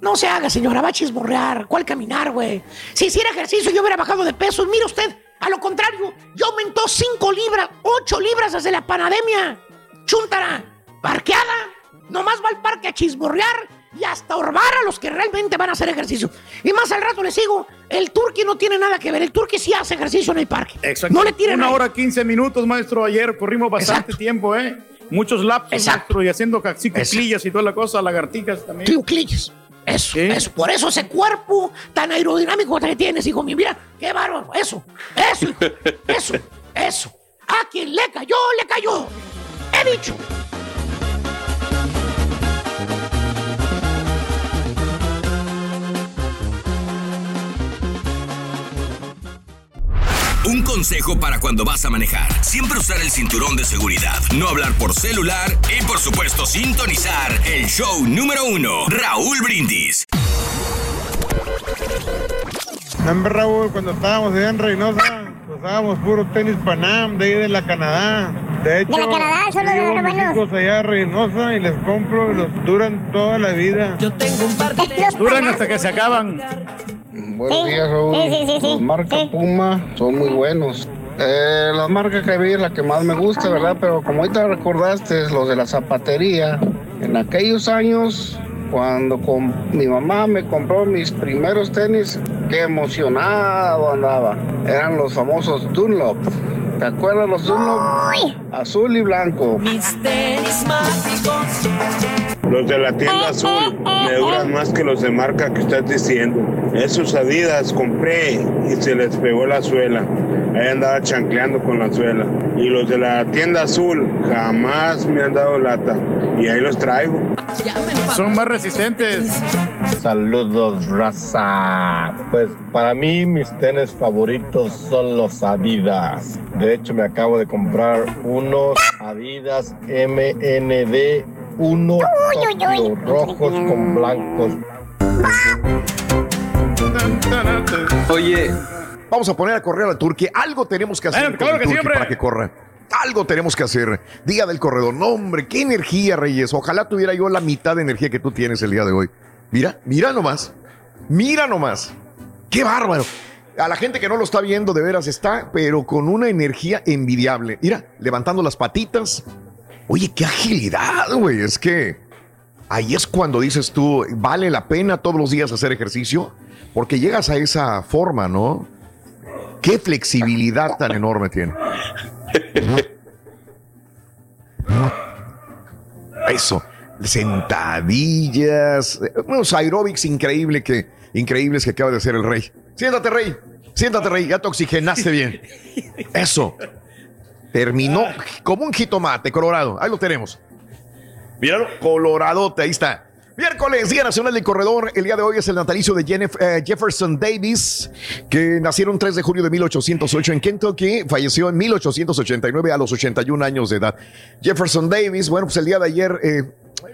S5: No se haga, señora, va a chismorrear. ¿Cuál caminar, güey? Si hiciera ejercicio, yo hubiera bajado de peso. Mire usted, a lo contrario, yo aumentó 5 libras, 8 libras desde la pandemia. Chuntara, parqueada, nomás va al parque a chismorrear y hasta orbar a los que realmente van a hacer ejercicio. Y más al rato les digo, el turqui no tiene nada que ver. El turqui sí hace ejercicio en el parque.
S3: Exacto.
S5: No le tiren
S3: Una
S5: ahí.
S3: hora 15 minutos, maestro. Ayer corrimos bastante tiempo, ¿eh? Muchos lapsos,
S5: Exacto.
S3: maestro, y haciendo cuclillas y toda la cosa, lagartijas también.
S5: Cuclillas. Eso, eso. Por eso ese cuerpo tan aerodinámico que tienes, hijo mío. Mira, qué bárbaro. Eso, eso, hijo. eso, eso. A quien le cayó, le cayó. He dicho.
S8: Un consejo para cuando vas a manejar. Siempre usar el cinturón de seguridad, no hablar por celular y por supuesto sintonizar el show número uno, Raúl Brindis.
S15: Hombre, Raúl, cuando estábamos allá en Reynosa, usábamos puro tenis Panam de ahí de la Canadá. De hecho,
S6: De la Canadá, son los
S15: yo llevo
S6: de buenos.
S15: hijos allá a Reynosa y les compro y los duran toda la vida. Yo tengo un par
S3: Duran hasta que se acaban.
S12: Buenos días, Raúl.
S6: Sí, sí, sí, sí.
S12: Los marca Puma son muy buenos. Eh, la marca que vi es la que más me gusta, ¿verdad? Pero como ahorita recordaste, los de la zapatería, en aquellos años, cuando con mi mamá me compró mis primeros tenis, qué emocionado andaba. Eran los famosos Dunlop. ¿Te acuerdas los Dunlop? Azul y blanco.
S21: Mis tenis mágicos.
S22: Los de la tienda azul me duran más que los de marca que estás diciendo. Esos Adidas compré y se les pegó la suela. Ahí andaba chancleando con la suela. Y los de la tienda azul jamás me han dado lata. Y ahí los traigo.
S3: Son más resistentes.
S15: Saludos, raza. Pues para mí mis tenis favoritos son los Adidas. De hecho, me acabo de comprar unos Adidas MND 1 Tokio, rojos con blancos.
S1: Oye. Vamos a poner a correr al Turqui. Algo tenemos que hacer
S3: Bueno,
S1: con
S3: claro
S1: el
S3: que
S1: para que corra. Algo tenemos que hacer. Día del corredor. No, hombre, qué energía, Reyes. Ojalá tuviera yo la mitad de energía que tú tienes el día de hoy. Mira, mira nomás. Mira nomás. Qué bárbaro. A la gente que no lo está viendo, de veras está, pero con una energía envidiable. Mira, levantando las patitas. Oye, qué agilidad, güey. Es que ahí es cuando dices tú, vale la pena todos los días hacer ejercicio, porque llegas a esa forma, ¿no? Qué flexibilidad tan enorme tiene. Eso, sentadillas, unos aeróbics increíbles que, increíbles que acaba de hacer el rey. Siéntate, rey. Siéntate, rey. Ya te oxigenaste bien. Eso. Terminó como un jitomate colorado. Ahí lo tenemos. Míralo, coloradote, ahí está. Miércoles, Día Nacional del Corredor. El día de hoy es el natalicio de eh, Jefferson Davis, que nacieron 3 de julio de 1808 en Kentucky, falleció en 1889 a los 81 años de edad. Jefferson Davis, bueno, pues el día de ayer eh,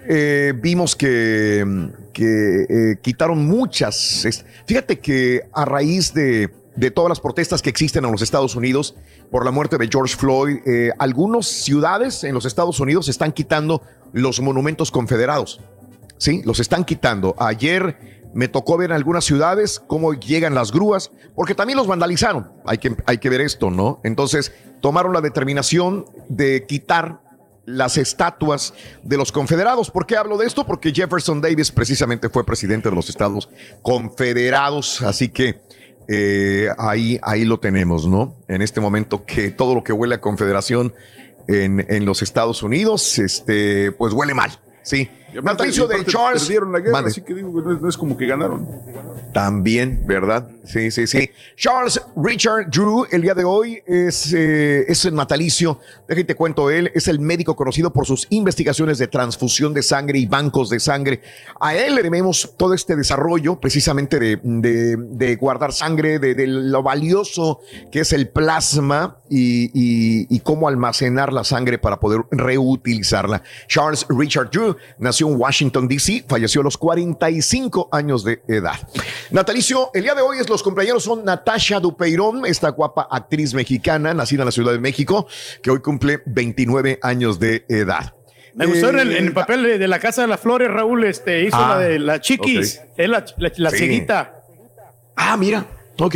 S1: eh, vimos que, que quitaron muchas. Fíjate que a raíz de, de todas las protestas que existen en los Estados Unidos por la muerte de George Floyd, eh, algunas ciudades en los Estados Unidos están quitando los monumentos confederados. Sí, los están quitando. Ayer me tocó ver en algunas ciudades cómo llegan las grúas, porque también los vandalizaron. Hay que, hay que ver esto, ¿no? Entonces tomaron la determinación de quitar las estatuas de los confederados. ¿Por qué hablo de esto? Porque Jefferson Davis precisamente fue presidente de los estados confederados, así que eh, ahí, ahí lo tenemos, ¿no? En este momento que todo lo que huele a confederación en, en los Estados Unidos, este, pues huele mal, sí. Natalicio
S7: y
S1: de Charles.
S7: Perdieron la guerra,
S1: Mande.
S7: así que digo que no es, no es como que ganaron.
S1: También, ¿verdad? Sí, sí, sí. Charles Richard Drew, el día de hoy es, eh, es el natalicio. Déjate te cuento, él es el médico conocido por sus investigaciones de transfusión de sangre y bancos de sangre. A él le debemos todo este desarrollo precisamente de, de- de guardar sangre, de, de lo valioso que es el plasma y, y- y cómo almacenar la sangre para poder reutilizarla. Charles Richard Drew nació en Washington, D.C., falleció a los 45 años de edad. Natalicio, el día de hoy es, los cumpleaños son Natasha Dupeirón, esta guapa actriz mexicana, nacida en la Ciudad de México, que hoy cumple 29 años de edad.
S3: Me gustó en, el,
S1: Eh,
S3: en el papel de, la Casa de las Flores, Raúl, este, hizo
S1: Ah,
S3: la de la Chiquis,
S1: ok.
S3: es la, la, la
S1: Sí.
S3: cieguita.
S1: Ah, mira, ok.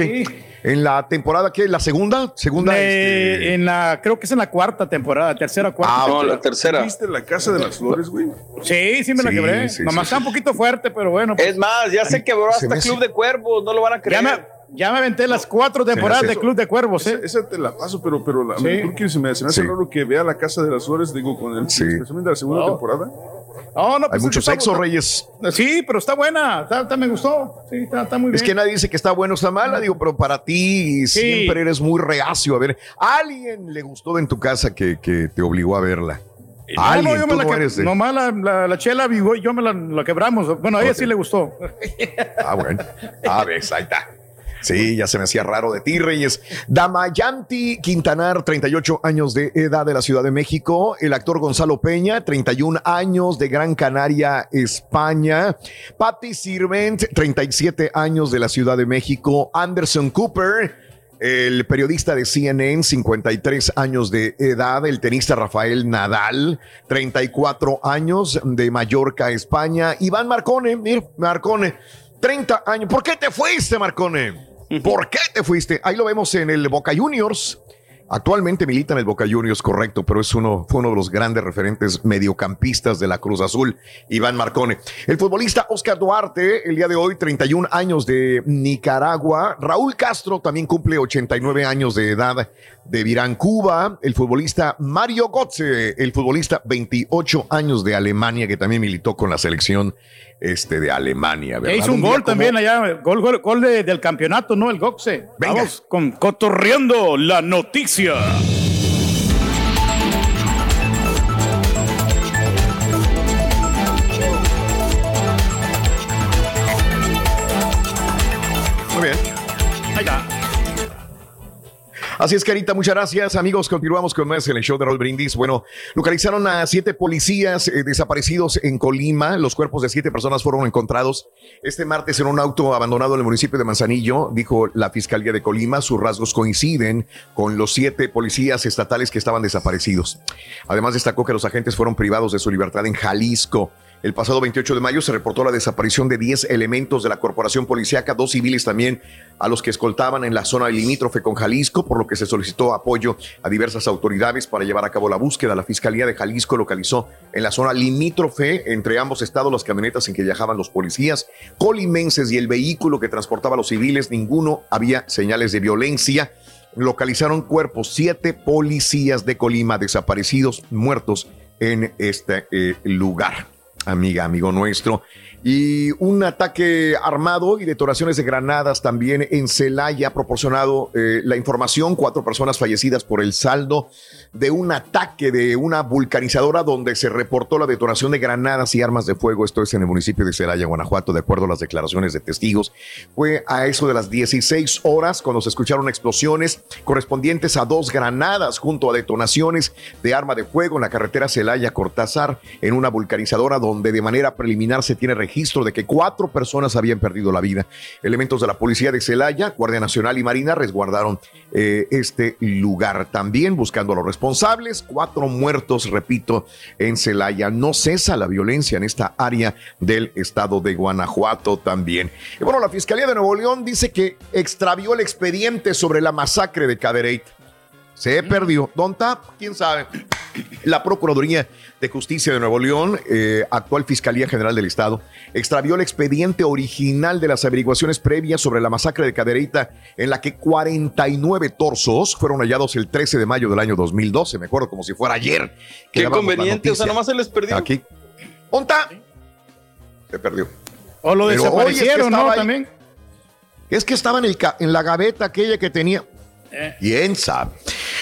S1: En la temporada, ¿qué? ¿La segunda? Segunda.
S3: Eh,
S1: este,
S3: En la, creo que es en la cuarta temporada, tercera, cuarta.
S1: Ah,
S7: No,
S1: la
S7: tercera. ¿Viste la casa de las flores, güey?
S3: Sí, sí me la
S7: Sí,
S3: quebré.
S7: sí,
S3: Nomás
S7: sí,
S3: está un poquito fuerte, pero bueno. pues.
S23: Es más, ya se quebró hasta Club de Cuervos, no lo van a
S3: Ya
S23: creer.
S3: me, ya me aventé las cuatro temporadas
S7: Sí,
S3: de Club de Cuervos, ¿eh?
S7: Esa te la paso, pero, pero la,
S3: Sí.
S7: me, se me hace
S1: Sí.
S7: raro que vea la casa de las flores, digo, con el especialmente de la segunda
S3: No.
S7: temporada.
S3: No, no,
S1: Hay
S3: pues
S1: mucho
S3: está-
S1: sexo, Reyes.
S3: Sí, pero está buena. Está, está- me gustó. Sí, está, muy bien.
S1: Es que nadie dice que está bueno o está mala, digo, pero para ti
S3: Sí.
S1: siempre eres muy reacio. A ver, ¿a alguien le gustó en tu casa que, que te obligó a verla?
S3: No,
S1: ¿A alguien?
S3: no, yo me la
S1: no
S3: que-
S1: eres de-
S3: nomás la, la, la chela yo me la, la quebramos. Bueno, a ella sí le gustó.
S1: Ah, bueno. A ver, ahí está. Sí, ya se me hacía raro de ti, Reyes. Damayanti Quintanar, 38 años de edad de la Ciudad de México. El actor Gonzalo Peña, 31 años de Gran Canaria, España. Patty Sirvent, 37 años de la Ciudad de México. Anderson Cooper, el periodista de CNN, 53 años de edad, el tenista Rafael Nadal, 34 años de Mallorca, España. Iván Marcone, mira, Marcone, 30 años. ¿Por qué te fuiste, Marcone? ¿Por qué te fuiste? Ahí lo vemos en el Boca Juniors. Actualmente milita en el Boca Juniors, correcto, pero es uno, fue uno de los grandes referentes mediocampistas de la Cruz Azul, Iván Marcone. El futbolista Oscar Duarte, el día de hoy, 31 años de Nicaragua. Raúl Castro también cumple 89 años de edad de Virán, Cuba. El futbolista Mario Götze, el futbolista 28 años de Alemania, que también militó con la selección este, de Alemania.
S3: E
S1: ¿verdad?
S3: hizo un gol
S1: como-
S3: también allá, gol, gol, gol de- del campeonato, ¿no? El.
S1: Venga.
S3: Vamos con Cotorreando la noticia.
S1: Muy Así es, Carita, muchas gracias. Amigos, continuamos con más en el show de Roll Brindis. Bueno, localizaron a siete policías eh, desaparecidos en Colima. Los cuerpos de siete personas fueron encontrados este martes en un auto abandonado en el municipio de Manzanillo, dijo la Fiscalía de Colima. Sus rasgos coinciden con los siete policías estatales que estaban desaparecidos. Además, destacó que los agentes fueron privados de su libertad en Jalisco. El pasado 28 de mayo se reportó la desaparición de 10 elementos de la corporación policíaca, dos civiles también a los que escoltaban en la zona limítrofe con Jalisco, por lo que se solicitó apoyo a diversas autoridades para llevar a cabo la búsqueda. La Fiscalía de Jalisco localizó en la zona limítrofe entre ambos estados las camionetas en que viajaban los policías colimenses y el vehículo que transportaba a los civiles. Ninguno había señales de violencia localizaron cuerpos, siete policías de Colima desaparecidos, muertos en este eh, lugar, amiga, amigo nuestro. Y un ataque armado y detonaciones de granadas también en Celaya, proporcionado eh, la información, cuatro personas fallecidas por el saldo de un ataque de una vulcanizadora donde se reportó la detonación de granadas y armas de fuego. Esto es en el municipio de Celaya, Guanajuato, de acuerdo a las declaraciones de testigos. Fue a eso de las 16 horas cuando se escucharon explosiones correspondientes a dos granadas junto a detonaciones de arma de fuego en la carretera Celaya-Cortázar en una vulcanizadora donde de manera preliminar se tiene registro de que cuatro personas habían perdido la vida. Elementos de la policía de Celaya, Guardia Nacional y Marina resguardaron eh, este lugar también buscando a los responsables. Cuatro muertos, repito, en Celaya. No cesa la violencia en esta área del estado de Guanajuato también. Y bueno, la Fiscalía de Nuevo León dice que extravió el expediente sobre la masacre de Cadereyta. Se perdió. ¿Dónde está? ¿Quién sabe? La Procuraduría de Justicia de Nuevo León, eh, actual Fiscalía General del Estado, extravió el expediente original de las averiguaciones previas sobre la masacre de Cadereyta, en la que 49 torsos fueron hallados el 13 de mayo del año 2012. Me acuerdo como si fuera ayer.
S23: Qué conveniente, o sea, nomás se les perdió.
S1: Aquí. ¿Dónde está? Se perdió.
S3: O lo
S1: Pero, oye, es que
S3: desaparecieron, ¿no?
S1: ahí.
S3: También.
S1: Es que estaba en, el ca- en la gaveta aquella que tenía. ¿Quién sabe?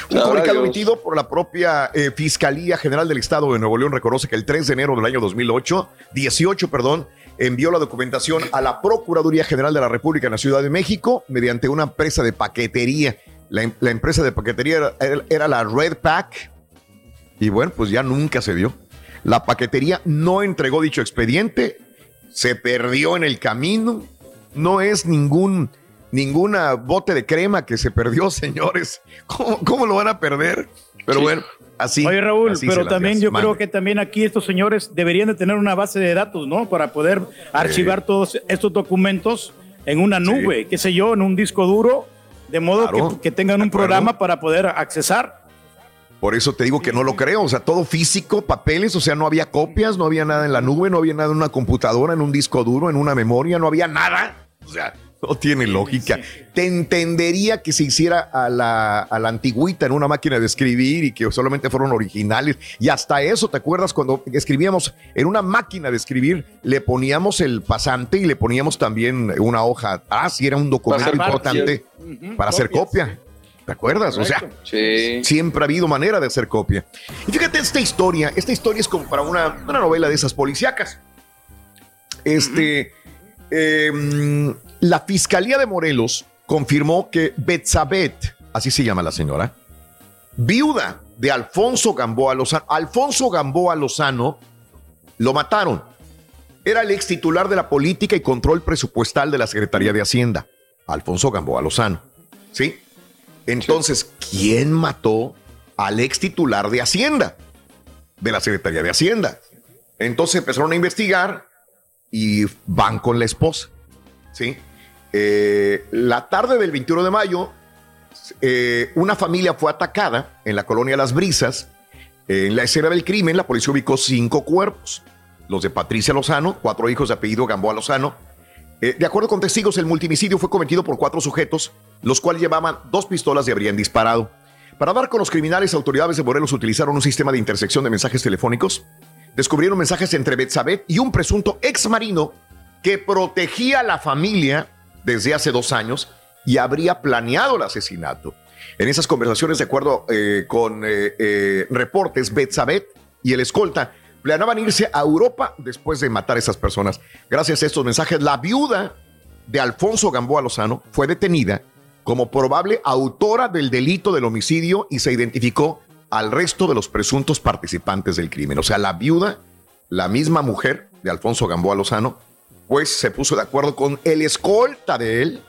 S1: Un comunicado
S23: Dios.
S1: emitido por la propia eh, Fiscalía General del Estado de Nuevo León reconoce que el 3 de enero del año 2008, 18, perdón, envió la documentación a la Procuraduría General de la República en la Ciudad de México mediante una empresa de paquetería. La, em- la empresa de paquetería era, era- era la Red Pack y bueno, pues ya nunca se dio. La paquetería no entregó dicho expediente, se perdió en el camino, no es ningún ninguna bote de crema que se perdió, señores. ¿Cómo, cómo lo van a perder? Pero bueno, así.
S3: Oye, Raúl,
S1: así
S3: pero también yo creo que también aquí estos señores deberían de tener una base de datos, ¿no? Para poder archivar todos estos documentos en una nube, qué sé yo, en un disco duro, de modo
S1: Claro,
S3: que, que tengan un programa para poder accesar.
S1: Por eso te digo que no lo creo. O sea, todo físico, papeles, o sea, no había copias, no había nada en la nube, no había nada en una computadora, en un disco duro, en una memoria, no había nada. O sea, no tiene lógica. Te entendería que se hiciera a la, a la antigüita en una máquina de escribir y que solamente fueron originales. Y hasta eso, ¿te acuerdas cuando escribíamos en una máquina de escribir? Le poníamos el pasante y le poníamos también una hoja atrás y era un documento importante para hacer copia. ¿Te acuerdas? O sea, siempre ha habido manera de hacer copia. Y fíjate esta historia, esta historia es como para una, una novela de esas policíacas. Este, la Fiscalía de Morelos confirmó que Betsabet, así se llama la señora, viuda de Alfonso Gamboa Lozano, Alfonso Gamboa Lozano, lo mataron. Era el ex titular de la política y control presupuestal de la Secretaría de Hacienda, Alfonso Gamboa Lozano. ¿Sí? Entonces, ¿quién mató al ex titular de Hacienda? De la Secretaría de Hacienda. Entonces empezaron a investigar y van con la esposa. ¿Sí? Eh, la tarde del 21 de mayo, eh, una familia fue atacada en la colonia Las Brisas. En la escena del crimen, la policía ubicó cinco cuerpos. Los de Patricia Lozano, cuatro hijos de apellido Gamboa Lozano. Eh, de acuerdo con testigos, el multimicidio fue cometido por cuatro sujetos, los cuales llevaban dos pistolas y habrían disparado. Para dar con los criminales, autoridades de Morelos utilizaron un sistema de intersección de mensajes telefónicos. Descubrieron mensajes entre Betsabet y un presunto ex marino que protegía a la familia desde hace dos años y habría planeado el asesinato. En esas conversaciones, de acuerdo eh, con eh, eh, reportes, Betsabet y el escolta planeaban irse a Europa después de matar a esas personas. Gracias a estos mensajes, la viuda de Alfonso Gamboa Lozano fue detenida como probable autora del delito del homicidio y se identificó al resto de los presuntos participantes del crimen. O sea, la viuda, la misma mujer de Alfonso Gamboa Lozano, pues se puso de acuerdo con el escolta de él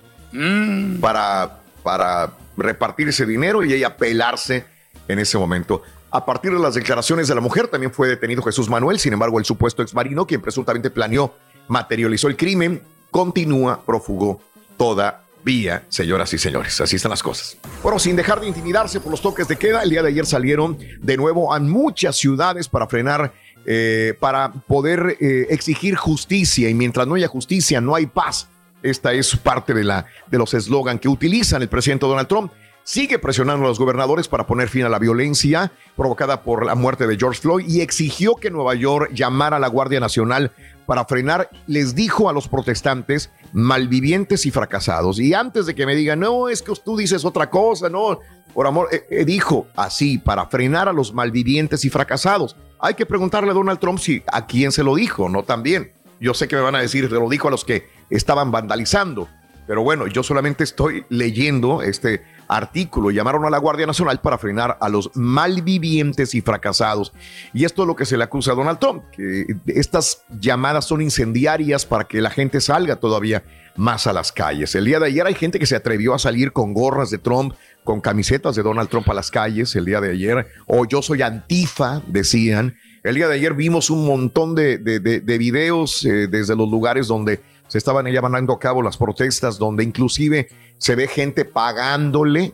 S1: para, para repartir ese dinero y ella pelarse en ese momento. A partir de las declaraciones de la mujer, también fue detenido Jesús Manuel. Sin embargo, el supuesto exmarino, quien presuntamente planeó, materializó el crimen, continúa prófugo todavía, señoras y señores. Así están las cosas. Bueno, sin dejar de intimidarse por los toques de queda, el día de ayer salieron de nuevo a muchas ciudades para frenar, eh, para poder eh, exigir justicia. Y mientras no haya justicia, no hay paz. Esta es parte de, la, de los eslogan que utilizan el presidente Donald Trump sigue presionando a los gobernadores para poner fin a la violencia provocada por la muerte de George Floyd y exigió que Nueva York llamara a la Guardia Nacional para frenar, les dijo a los protestantes malvivientes y fracasados. Y antes de que me digan, no, es que tú dices otra cosa, no, por amor, eh, dijo así, para frenar a los malvivientes y fracasados. Hay que preguntarle a Donald Trump si a quién se lo dijo, no también. Yo sé que me van a decir, se lo dijo a los que estaban vandalizando. Pero bueno, yo solamente estoy leyendo este artículo. Llamaron a la Guardia Nacional para frenar a los malvivientes y fracasados. Y esto es lo que se le acusa a Donald Trump, que estas llamadas son incendiarias para que la gente salga todavía más a las calles. El día de ayer hay gente que se atrevió a salir con gorras de Trump, con camisetas de Donald Trump a las calles el día de ayer, o yo soy antifa, decían. El día de ayer vimos un montón de, de, videos eh, desde los lugares donde se estaban llevando a cabo las protestas, donde inclusive se ve gente pagándole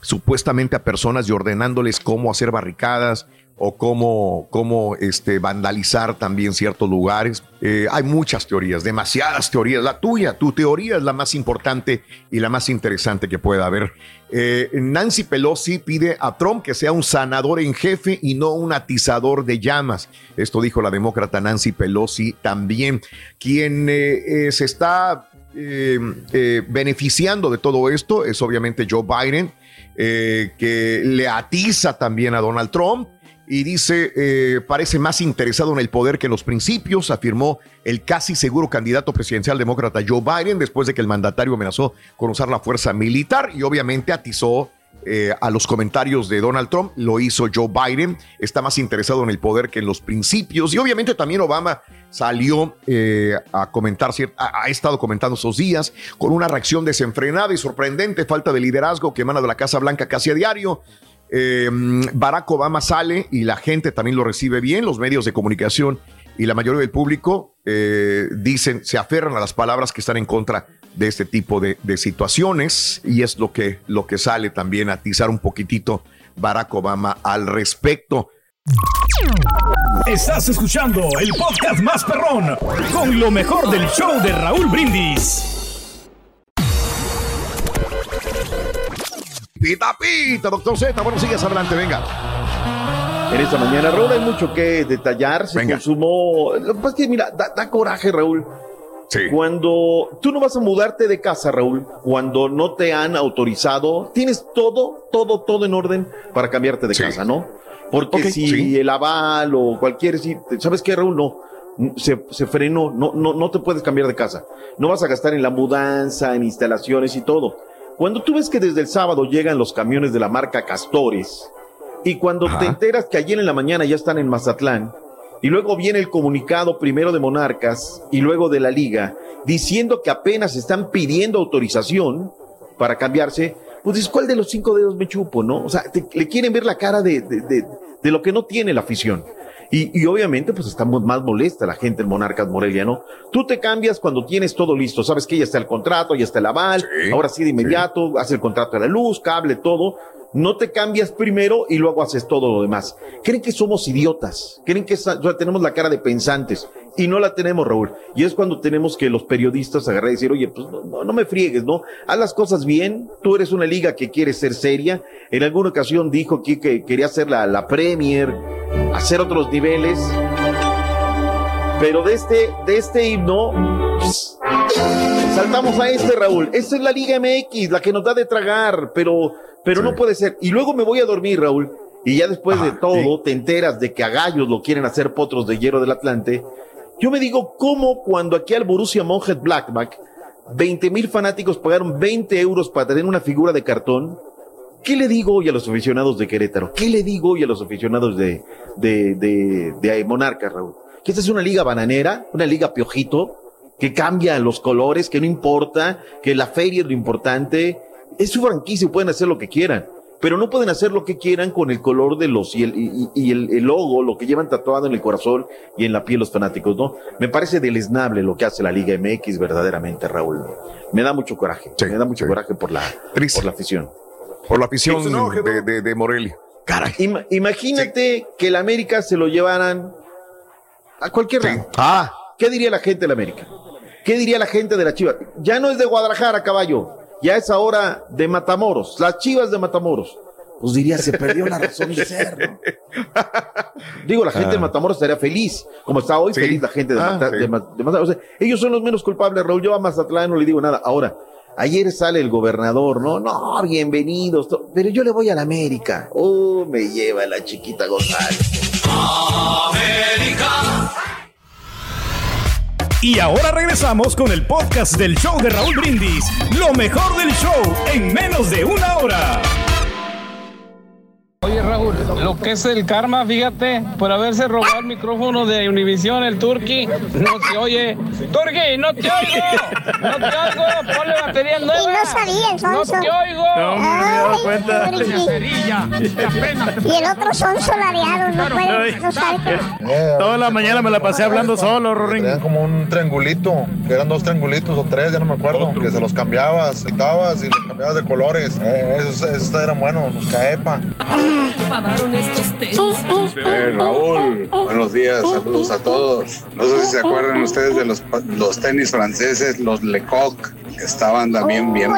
S1: supuestamente a personas y ordenándoles cómo hacer barricadas o cómo, cómo este, vandalizar también ciertos lugares. Eh, hay muchas teorías, demasiadas teorías. La tuya, tu teoría es la más importante y la más interesante que pueda haber. Eh, Nancy Pelosi pide a Trump que sea un sanador en jefe y no un atizador de llamas. Esto dijo la demócrata Nancy Pelosi también, quien eh, se está beneficiando de todo esto es obviamente Joe Biden, que le atiza también a Donald Trump y dice, eh, parece más interesado en el poder que en los principios, afirmó el casi seguro candidato presidencial demócrata Joe Biden después de que el mandatario amenazó con usar la fuerza militar y obviamente atizó eh, a los comentarios de Donald Trump, lo hizo Joe Biden, está más interesado en el poder que en los principios. Y obviamente también Obama salió eh, a comentar, ha, ha, estado comentando esos días con una reacción desenfrenada y sorprendente, falta de liderazgo que emana de la Casa Blanca casi a diario. Eh, Barack Obama sale y la gente también lo recibe bien, los medios de comunicación y la mayoría del público eh, dicen, se aferran a las palabras que están en contra de este tipo de, situaciones y es lo que, lo que sale también a atizar un poquitito Barack Obama al respecto.
S24: Estás escuchando el podcast más perrón con lo mejor del show de Raúl Brindis.
S1: Pita, pita, doctor Z. Bueno, sigues adelante, venga.
S25: En esta mañana, Raúl, hay mucho que detallar. Se consumó. Lo que pasa es que, mira, da, coraje, Raúl.
S1: Sí.
S25: Cuando tú no vas a mudarte de casa, Raúl, cuando no te han autorizado, tienes todo, todo, todo en orden para cambiarte de casa, ¿no? Porque si sí. el aval o cualquier, ¿sabes qué, Raúl? No. Se, se, frenó, no, no, no te puedes cambiar de casa. No vas a gastar en la mudanza, en instalaciones y todo. Cuando tú ves que desde el sábado llegan los camiones de la marca Castores y cuando Ajá. te enteras que ayer en la mañana ya están en Mazatlán y luego viene el comunicado primero de Monarcas y luego de la liga diciendo que apenas están pidiendo autorización para cambiarse, pues dices, ¿cuál de los cinco dedos me chupo, no? O sea, te, le quieren ver la cara de, de, de, de lo que no tiene la afición. Y, y, obviamente, pues está más molesta la gente en Monarcas Morelia, ¿no? Tú te cambias cuando tienes todo listo. Sabes que ya está el contrato, ya está el aval. Sí, ahora sí, de inmediato, sí. hace el contrato de la luz, cable, todo. No te cambias primero y luego haces todo lo demás. Creen que somos idiotas. Creen que o sea, tenemos la cara de pensantes. Y no la tenemos, Raúl. Y es cuando tenemos que los periodistas agarrar y decir, oye, pues no, no, me friegues, ¿no? Haz las cosas bien. Tú eres una liga que quiere ser seria. En alguna ocasión dijo que, que quería hacer la, la Premier, hacer otros niveles. Pero de este, de este himno, pues, saltamos a este, Raúl. Esta es la Liga MX, la que nos da de tragar, pero, pero sí. no puede ser. Y luego me voy a dormir, Raúl. Y ya después ah, de todo, sí. te enteras de que a Gallos lo quieren hacer potros de hierro del Atlante. Yo me digo, ¿cómo cuando aquí al Borussia Mönchengladbach 20 mil fanáticos pagaron 20 euros para tener una figura de cartón? ¿Qué le digo hoy a los aficionados de Querétaro? ¿Qué le digo hoy a los aficionados de, de, de, de Monarcas, Raúl? Que esta es una liga bananera, una liga piojito, que cambia los colores, que no importa, que la feria es lo importante. Es su franquicia y pueden hacer lo que quieran. pero no pueden hacer lo que quieran con el color de los y el, y, y el, el logo, lo que llevan tatuado en el corazón y en la piel los fanáticos, ¿no? Me parece deleznable lo que hace la Liga MX verdaderamente, Raúl. Me da mucho coraje, me da mucho coraje por la, por la afición.
S1: Por la afición
S25: no,
S1: de, de, de Morelia. Caray.
S25: Ima- imagínate que el América se lo llevaran a cualquier lado.
S1: Ah.
S25: ¿Qué diría la gente del América? ¿Qué diría la gente de la Chivas? Ya no es de Guadalajara, caballo. Ya es ahora de Matamoros. Las Chivas de Matamoros. Pues diría, se perdió la razón de ser, ¿no? Digo, la gente
S1: Ah.
S25: de Matamoros estaría feliz, como está hoy
S1: Sí.
S25: feliz la gente de,
S1: Ah,
S25: Mata-
S1: sí.
S25: de Ma- de Matamoros. O sea, ellos son los menos culpables, Raúl. Yo a Mazatlán no le digo nada. Ahora, ayer sale el gobernador, ¿no? No, bienvenidos. Pero yo le voy a la América. Oh, me lleva la chiquita González.
S24: Y ahora regresamos con el podcast del show de Raúl Brindis. Lo mejor del show en menos de una hora.
S26: Oye Raúl, lo que es el karma, fíjate, por haberse robado el micrófono de Univision, el Turqui, no se oye. Turqui, no te oigo, no te oigo, ponle batería nueva.
S6: Y no sabía el
S26: No
S6: sonso.
S26: te oigo.
S3: No, me he dado cuenta.
S6: Y el otro sonso ladeado, no puede, no sabe qué.
S3: Toda la mañana me la pasé hablando solo, Rorín.
S18: Tenían como un triangulito, que eran dos triangulitos o tres, ya no me acuerdo, que se los cambiabas, quitabas y de colores. Eh, esos, esos eran buenos, los caepa.
S4: Eh, Raúl, buenos días, saludos a todos. No sé si se acuerdan ustedes de los, pa- los tenis franceses, los Lecoq, estaban también bien.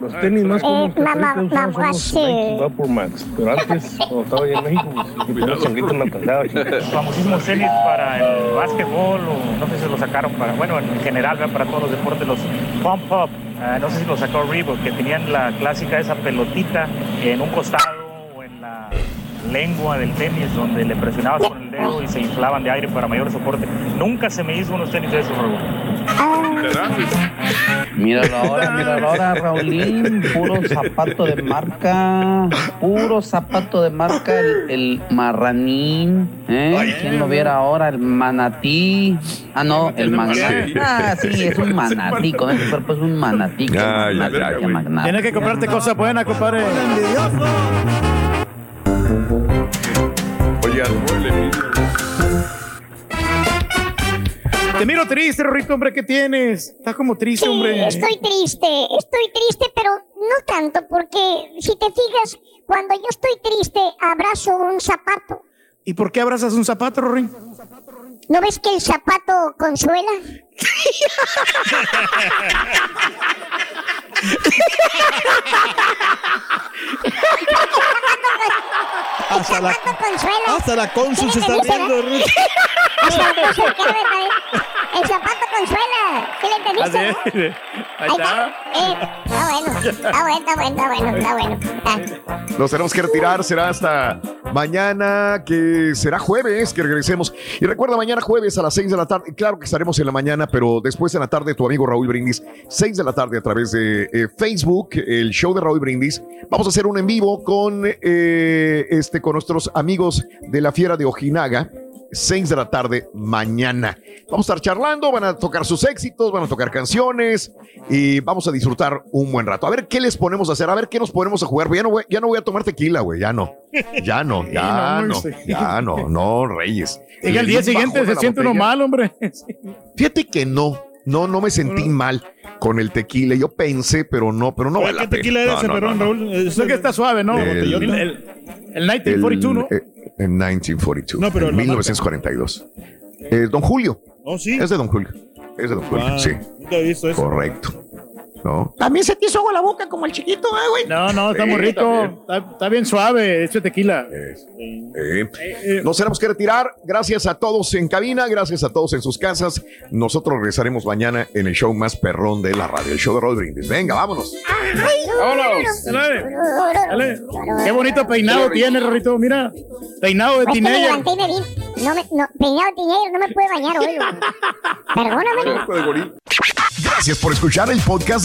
S26: Los tenis más comunes que
S6: Eh, mamá,
S26: son los Vapor Max, pero antes, cuando estaba allá en México, pues, yo puro changuito me alcanzaba.
S27: famosísimos tenis para el básquetbol o no sé si lo sacaron para, bueno, en general para todos los deportes, los pump up, ah, no sé si lo sacó Reebok, que tenían la clásica esa pelotita en un costado lengua del tenis donde le presionabas con el dedo y se inflaban de aire para mayor soporte. Nunca se me hizo unos tenis de esos, Raúl.
S28: Míralo ahora, míralo ahora, Raulín. Puro zapato de marca. Puro zapato de marca. El, el marranín. ¿eh? ¿Quién lo viera ahora? El manatí. Ah, no, el magnate. Ah, sí, es un manatí. Con ese cuerpo es un manatí.
S3: Tienes que comprarte cosas buenas, compadre. Te miro triste, Rorrito, hombre, ¿qué tienes? Estás como triste,
S6: Sí,
S3: hombre.
S6: estoy triste, estoy triste, pero no tanto, porque si te fijas, cuando yo estoy triste, abrazo un zapato.
S3: ¿Y por qué abrazas un zapato, Rorín?
S6: ¿No ves que el zapato consuela?
S2: Hasta la,
S6: consuela.
S2: hasta la cónsul se
S6: ¿Sí le
S2: está. Ruth.
S6: Ver, El zapato consuela. ¿Sí le entendiste?
S3: Así,
S6: Ahí está. Eh, está bueno, está bueno, está bueno, está bueno, está bueno. Ah.
S1: Nos tenemos que retirar, será hasta mañana, que será jueves que regresemos. Y recuerda, mañana jueves a las 6 de la tarde, claro que estaremos en la mañana, pero después en la tarde tu amigo Raúl Brindis, 6 de la tarde a través de eh, Facebook, el show de Raúl Brindis. Vamos a hacer un en vivo con, eh, este, con nuestros amigos de la Fiera de Ojinaga. 6 de la tarde mañana. Vamos a estar charlando, van a tocar sus éxitos, van a tocar canciones y vamos a disfrutar un buen rato. A ver qué les ponemos a hacer, a ver qué nos ponemos a jugar. Ya no voy, ya no voy a tomar tequila, güey, ya no. Ya no, ya
S3: no,
S1: ya no, no, Reyes.
S3: Llega el día siguiente, se siente uno mal, hombre.
S1: Fíjate que no, no, no me sentí mal con el tequila. Yo pensé, pero no, pero no vale la
S2: ¿Qué tequila
S1: pena.
S2: es ese,
S1: No, no,
S2: perdón,
S1: no, no.
S2: Raúl?
S3: Es el que está suave, ¿no?
S1: El-
S3: El, el, el 1942, ¿no?
S1: El, eh, en 1942.
S2: No, pero
S1: en
S2: la
S1: 1942. Eh, Don Julio.
S2: Oh, sí.
S1: Es de Don Julio. Es de Don Julio,
S2: Ah,
S1: sí.
S2: Nunca he visto eso.
S1: Correcto. ¿No?
S5: También se te hizo agua la boca como el chiquito, ¿eh, güey?
S3: No, no, está muy
S1: Sí,
S3: rico.
S1: también.
S3: Está, está bien suave este tequila.
S1: Eh, Nos tenemos que retirar. Gracias a todos en cabina, gracias a todos en sus casas. Nosotros regresaremos mañana en el show más perrón de la radio, el show de Rod Brindis. Venga, vámonos.
S3: Vámonos. Dale. Dale. Qué bonito peinado tiene, Rorrito. Mira, peinado de
S6: Es que me
S3: teenager.
S6: levanté y me vi. No me, no, peinado de teenager, no me puede bañar hoy. güey. Perdóname.
S1: De. Gracias por escuchar el podcast